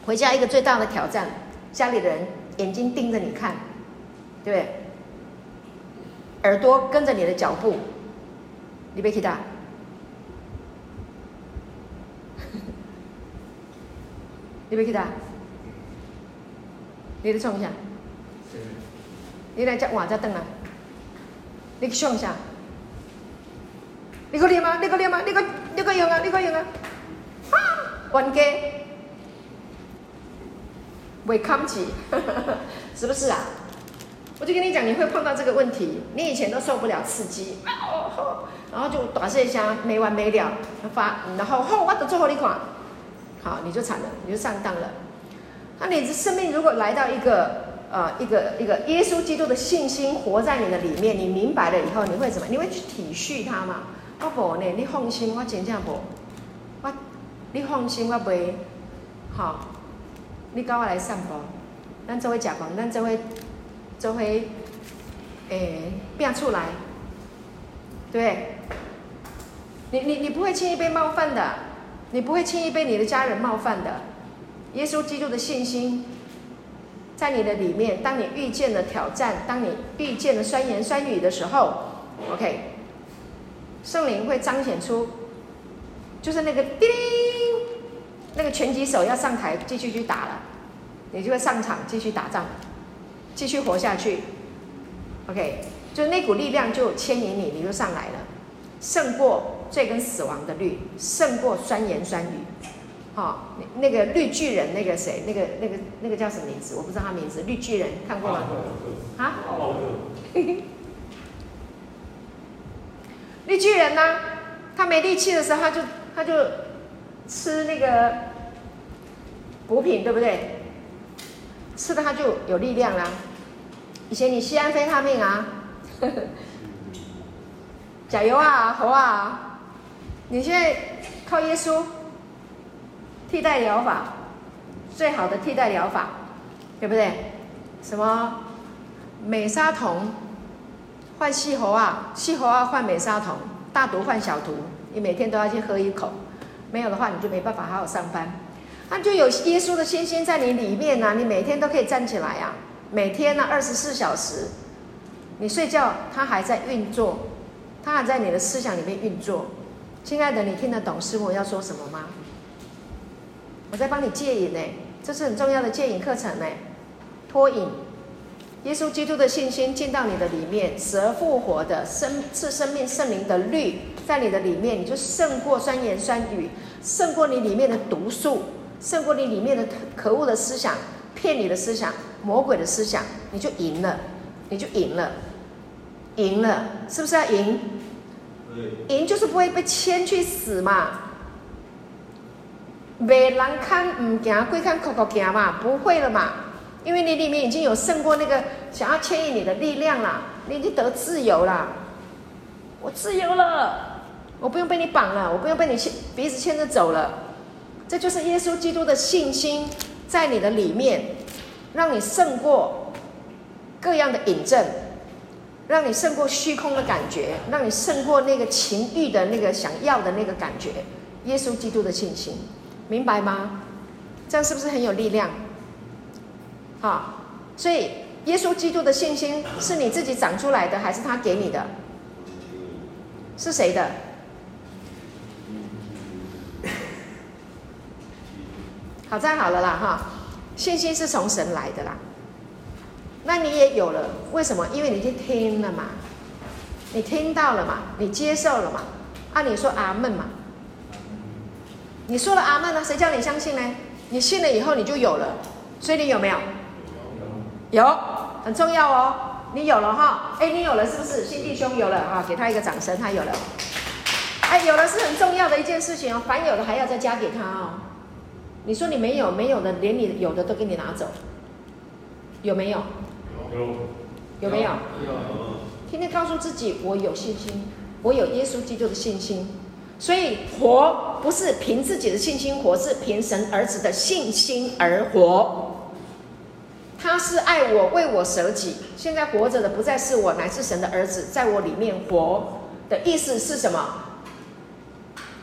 回家，一个最大的挑战，家里的人眼睛盯着你看，对不对？耳朵跟着你的脚步，你别去打，你别去打，你来冲一下，你来这换这凳啊，你去冲一下。你可练吗？你可练吗？你可你可用啊？你可用啊？啊，玩家，未扛起，[LAUGHS] 是不是啊？我就跟你讲，你会碰到这个问题。你以前都受不了刺激，然后就打这一下没完没了，发，然后吼我的最后一款，好，你就惨了，你就上当了。那你的生命如果来到一个呃一个一个耶稣基督的信心活在你的里面，你明白了以后，你会怎么？你会去体恤他吗？我无呢，你放心，我真正无。我，你放心，我袂。好，你跟我来散步，咱做伙食饭，咱做伙，做伙，诶，变出来。对。你你你不会轻易被冒犯的，你不会轻易被你的家人冒犯的。耶稣基督的信心，在你的里面。当你遇见了挑战，当你遇见了酸言酸语的时候，OK。圣灵会彰显出，就是那个叮，那个拳击手要上台继续去打了，你就会上场继续打仗，继续活下去。OK，就那股力量就牵引你，你就上来了，胜过罪跟死亡的律，胜过酸言酸语。好、哦，那个绿巨人，那个谁，那个那个那个叫什么名字？我不知道他名字。绿巨人看过吗？啊？[LAUGHS] 绿巨人呢、他没力气的时候，他就他就吃那个补品，对不对？吃的他就有力量啦。以前你吸安非他命啊，[LAUGHS] 加油啊，好啊！你现在靠耶稣替代疗法，最好的替代疗法，对不对？什么美沙酮？换细喉啊，细喉啊，换美沙酮，大毒换小毒，你每天都要去喝一口，没有的话你就没办法好好上班。那就有耶稣的信心在你里面啊，你每天都可以站起来啊，每天呢二十四小时，你睡觉它还在运作，它还在你的思想里面运作。亲爱的，你听得懂师母要说什么吗？我在帮你戒瘾呢，这是很重要的戒瘾课程呢，脱瘾。耶稣基督的信心进到你的里面，死而复活的生赐生命圣灵的律在你的里面，你就胜过酸言酸语，胜过你里面的毒素，胜过你里面的可恶的思想、骗你的思想、魔鬼的思想，你就赢了，你就赢了，赢了，是不是要赢？赢就是不会被牵去死嘛。未人看唔行，鬼看口口行嘛，不会了嘛。因为你里面已经有胜过那个想要牵引你的力量了，你已经得自由了。我自由了，我不用被你绑了，我不用被你牵鼻子牵着走了。这就是耶稣基督的信心在你的里面，让你胜过各样的引证，让你胜过虚空的感觉，让你胜过那个情欲的那个想要的那个感觉。耶稣基督的信心，明白吗？这样是不是很有力量？好，所以耶稣基督的信心是你自己长出来的，还是他给你的？是谁的？[LAUGHS] 好，这样好了啦，哈，信心是从神来的啦。那你也有了，为什么？因为你去听了嘛，你听到了嘛，你接受了嘛。啊，你说阿门嘛？你说了阿门呢？谁叫你相信呢？你信了以后你就有了，所以你有没有？有，很重要哦。你有了哈，哎，你有了是不是？新弟兄有了啊，给他一个掌声，他有了。哎，有了是很重要的一件事情哦，凡有的还要再加给他哦。你说你没有，没有的连你有的都给你拿走，有没有？有。有没有？有。天天告诉自己，我有信心，我有耶稣基督的信心。所以活不是凭自己的信心活，是凭神儿子的信心而活。他是爱我，为我舍己。现在活着的不再是我，乃是神的儿子在我里面活。的意思是什么？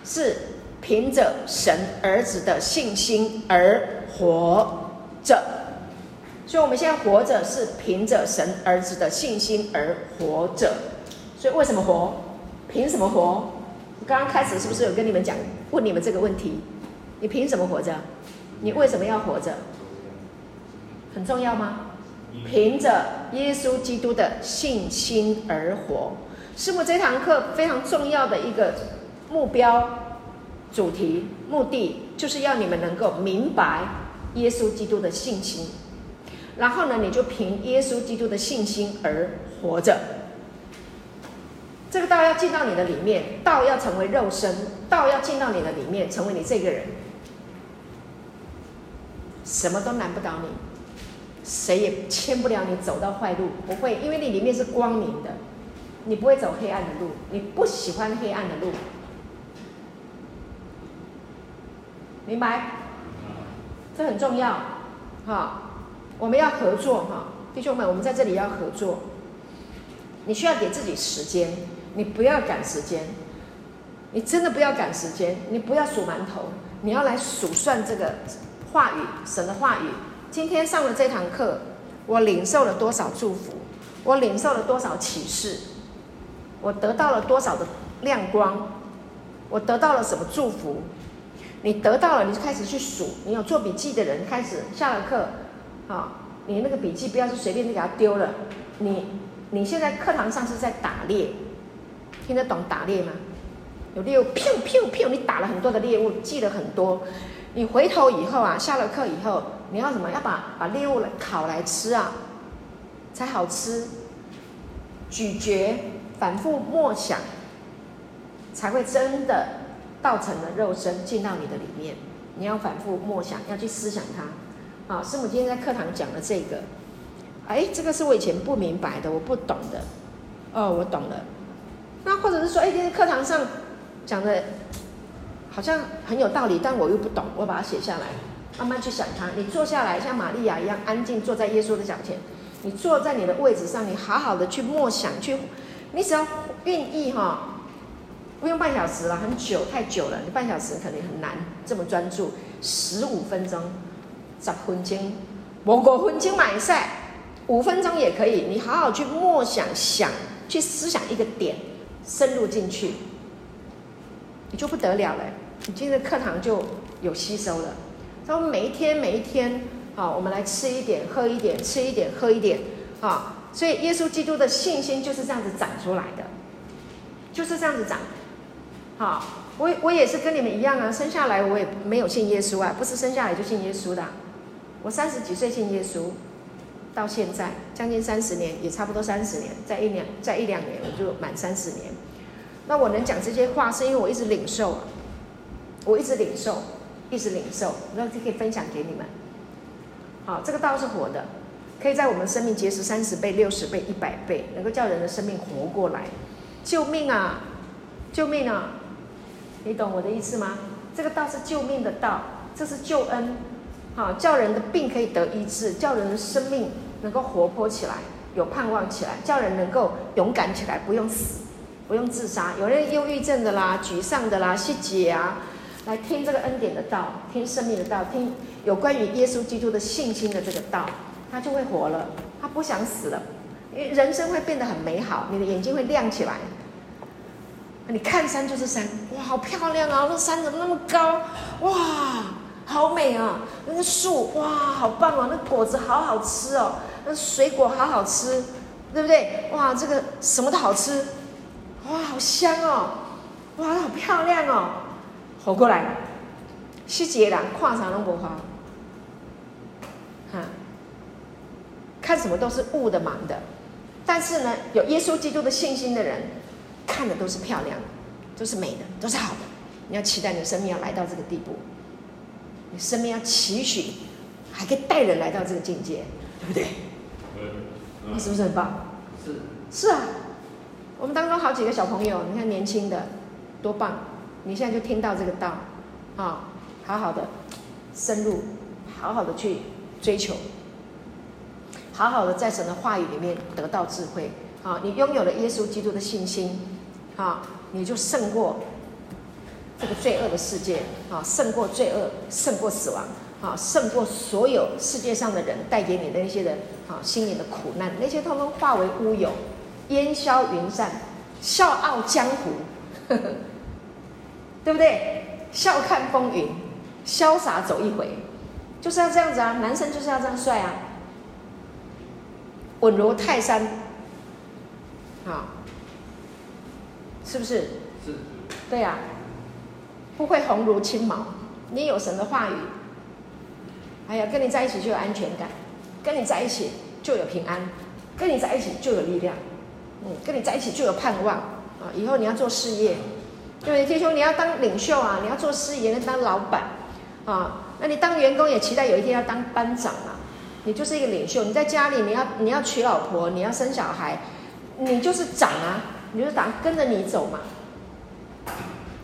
是凭着神儿子的信心而活着。所以我们现在活着是凭着神儿子的信心而活着。所以为什么活？凭什么活？刚刚开始是不是有跟你们讲，问你们这个问题？你凭什么活着？你为什么要活着？很重要吗？凭着耶稣基督的信心而活。师母这堂课非常重要的一个目标、主题、目的，就是要你们能够明白耶稣基督的信心，然后呢，你就凭耶稣基督的信心而活着。这个道要进到你的里面，道要成为肉身，道要进到你的里面，成为你这个人，什么都难不倒你，谁也牵不了你走到坏路，不会，因为你里面是光明的，你不会走黑暗的路，你不喜欢黑暗的路，明白？这很重要，哈，我们要合作，哈，弟兄们，我们在这里要合作，你需要给自己时间。你不要赶时间，你真的不要赶时间，你不要数馒头，你要来数算这个话语，神的话语。今天上了这堂课，我领受了多少祝福？我领受了多少启示？我得到了多少的亮光？我得到了什么祝福？你得到了，你就开始去数。你有做笔记的人，开始下了课，好，你那个笔记不要是随便就给它丢了。你你现在课堂上是在打猎。听得懂打猎吗？有猎物，砰砰砰！你打了很多的猎物，记了很多。你回头以后啊，下了课以后，你要什么？要把把猎物烤来吃啊，才好吃。咀嚼，反复默想，才会真的道成了肉身进到你的里面。你要反复默想，要去思想它。好，师母今天在课堂讲了这个。哎，这个是我以前不明白的，我不懂的。哦，我懂了。那或者是说，哎，今天课堂上讲的，好像很有道理，但我又不懂，我把它写下来，慢慢去想它。你坐下来，像玛利亚一样安静坐在耶稣的脚前，你坐在你的位置上，你好好的去默想，去，你只要愿意哈，不用半小时了，很久，太久了，你半小时肯定很难这么专注，十五分钟，十分钟，五五分钟买赛，五分钟也可以，你好好去默想想，去思想一个点。深入进去，你就不得了了。你今天的课堂就有吸收了。他说每一天每一天，好，我们来吃一点，喝一点，吃一点，喝一点，啊，所以耶稣基督的信心就是这样子长出来的，就是这样子长。好，我我也是跟你们一样啊，生下来我也没有信耶稣啊，不是生下来就信耶稣的。我三十几岁信耶稣。到现在将近三十年，也差不多三十年，再一两再一两年我就满三十年。那我能讲这些话，是因为我一直领受，啊我一直领受，一直领受，那就可以分享给你们。好，这个道是活的，可以在我们生命结实三十倍、六十倍、一百倍，能够叫人的生命活过来，救命啊！救命啊！你懂我的意思吗？这个道是救命的道，这是救恩，好，叫人的病可以得医治，叫人的生命。能够活泼起来，有盼望起来，叫人能够勇敢起来，不用死，不用自杀。有人忧郁症的啦，沮丧的啦，谢姐啊，来听这个恩典的道，听生命的道，听有关于耶稣基督的信心的这个道，他就会活了，他不想死了，因为人生会变得很美好，你的眼睛会亮起来。你看山就是山，哇，好漂亮啊！那山怎么那么高？哇！好美啊！那个树哇，好棒哦！那果子好好吃哦，那水果好好吃，对不对？哇，这个什么都好吃，哇，好香哦！哇，好漂亮哦！活过来，世界人看啥拢无花，哈，看什么都是雾的、盲的。但是呢，有耶稣基督的信心的人，看的都是漂亮的，都是美的，都是好的。你要期待你的生命要来到这个地步，你生命要期许，还可以带人来到这个境界，对不对？你是不是很棒？是是啊，我们当中好几个小朋友，你看年轻的多棒！你现在就听到这个道，啊，好好的深入，好好的去追求，好好的在神的话语里面得到智慧，啊，你拥有了耶稣基督的信心，啊，你就胜过这个罪恶的世界，啊，胜过罪恶，胜过死亡。啊，胜过所有世界上的人带给你的那些的啊心灵的苦难，那些通通化为乌有，烟消云散，笑傲江湖，呵呵，对不对？笑看风云，潇洒走一回，就是要这样子啊！男生就是要这样帅啊，稳如泰山，啊，是不是？是。对呀，不会红如青毛，你有神的话语。哎呀，跟你在一起就有安全感，跟你在一起就有平安，跟你在一起就有力量，嗯，跟你在一起就有盼望啊！以后你要做事业，对不对？弟兄，你要当领袖啊，你要做事业，要当老板啊，那你当员工也期待有一天要当班长啊！你就是一个领袖，你在家里你要你要娶老婆，你要生小孩，你就是长啊，你就是长，跟着你走嘛，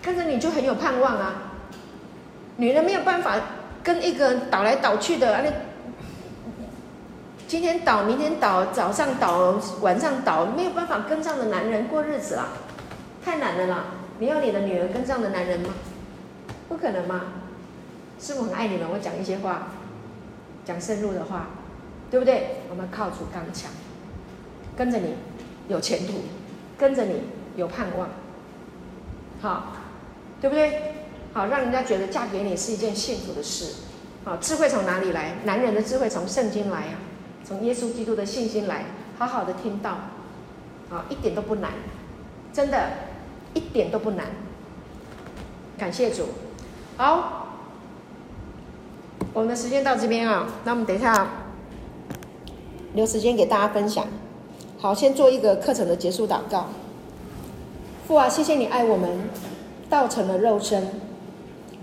跟着你就很有盼望啊！女人没有办法。跟一个倒来倒去的，那今天倒，明天倒，早上倒，晚上倒，没有办法跟这样的男人过日子啦，太难了啦！你要你的女儿跟这样的男人吗？不可能吗？师父很爱你们，我讲一些话，讲深入的话，对不对？我们靠主刚强，跟着你有前途，跟着你有盼望，好，对不对？好，让人家觉得嫁给你是一件幸福的事。好，智慧从哪里来？男人的智慧从圣经来啊，从耶稣基督的信心来。好好的听到，啊，一点都不难，真的，一点都不难。感谢主。好，我们的时间到这边啊，那我们等一下留时间给大家分享。好，先做一个课程的结束祷告。父啊，谢谢你爱我们，道成了肉身。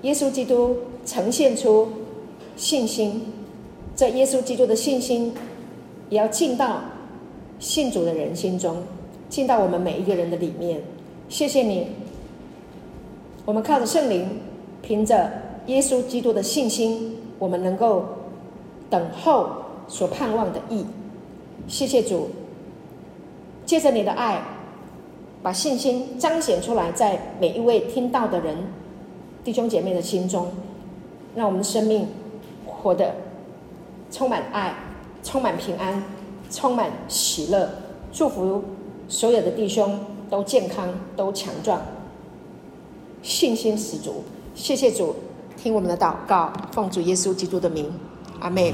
耶稣基督呈现出信心，这耶稣基督的信心也要进到信主的人心中，进到我们每一个人的里面。谢谢你，我们靠着圣灵，凭着耶稣基督的信心，我们能够等候所盼望的意。谢谢主，借着你的爱，把信心彰显出来，在每一位听到的人。弟兄姐妹的心中，让我们的生命活得充满爱、充满平安、充满喜乐。祝福所有的弟兄都健康、都强壮、信心十足。谢谢主，听我们的祷告，奉主耶稣基督的名，阿门。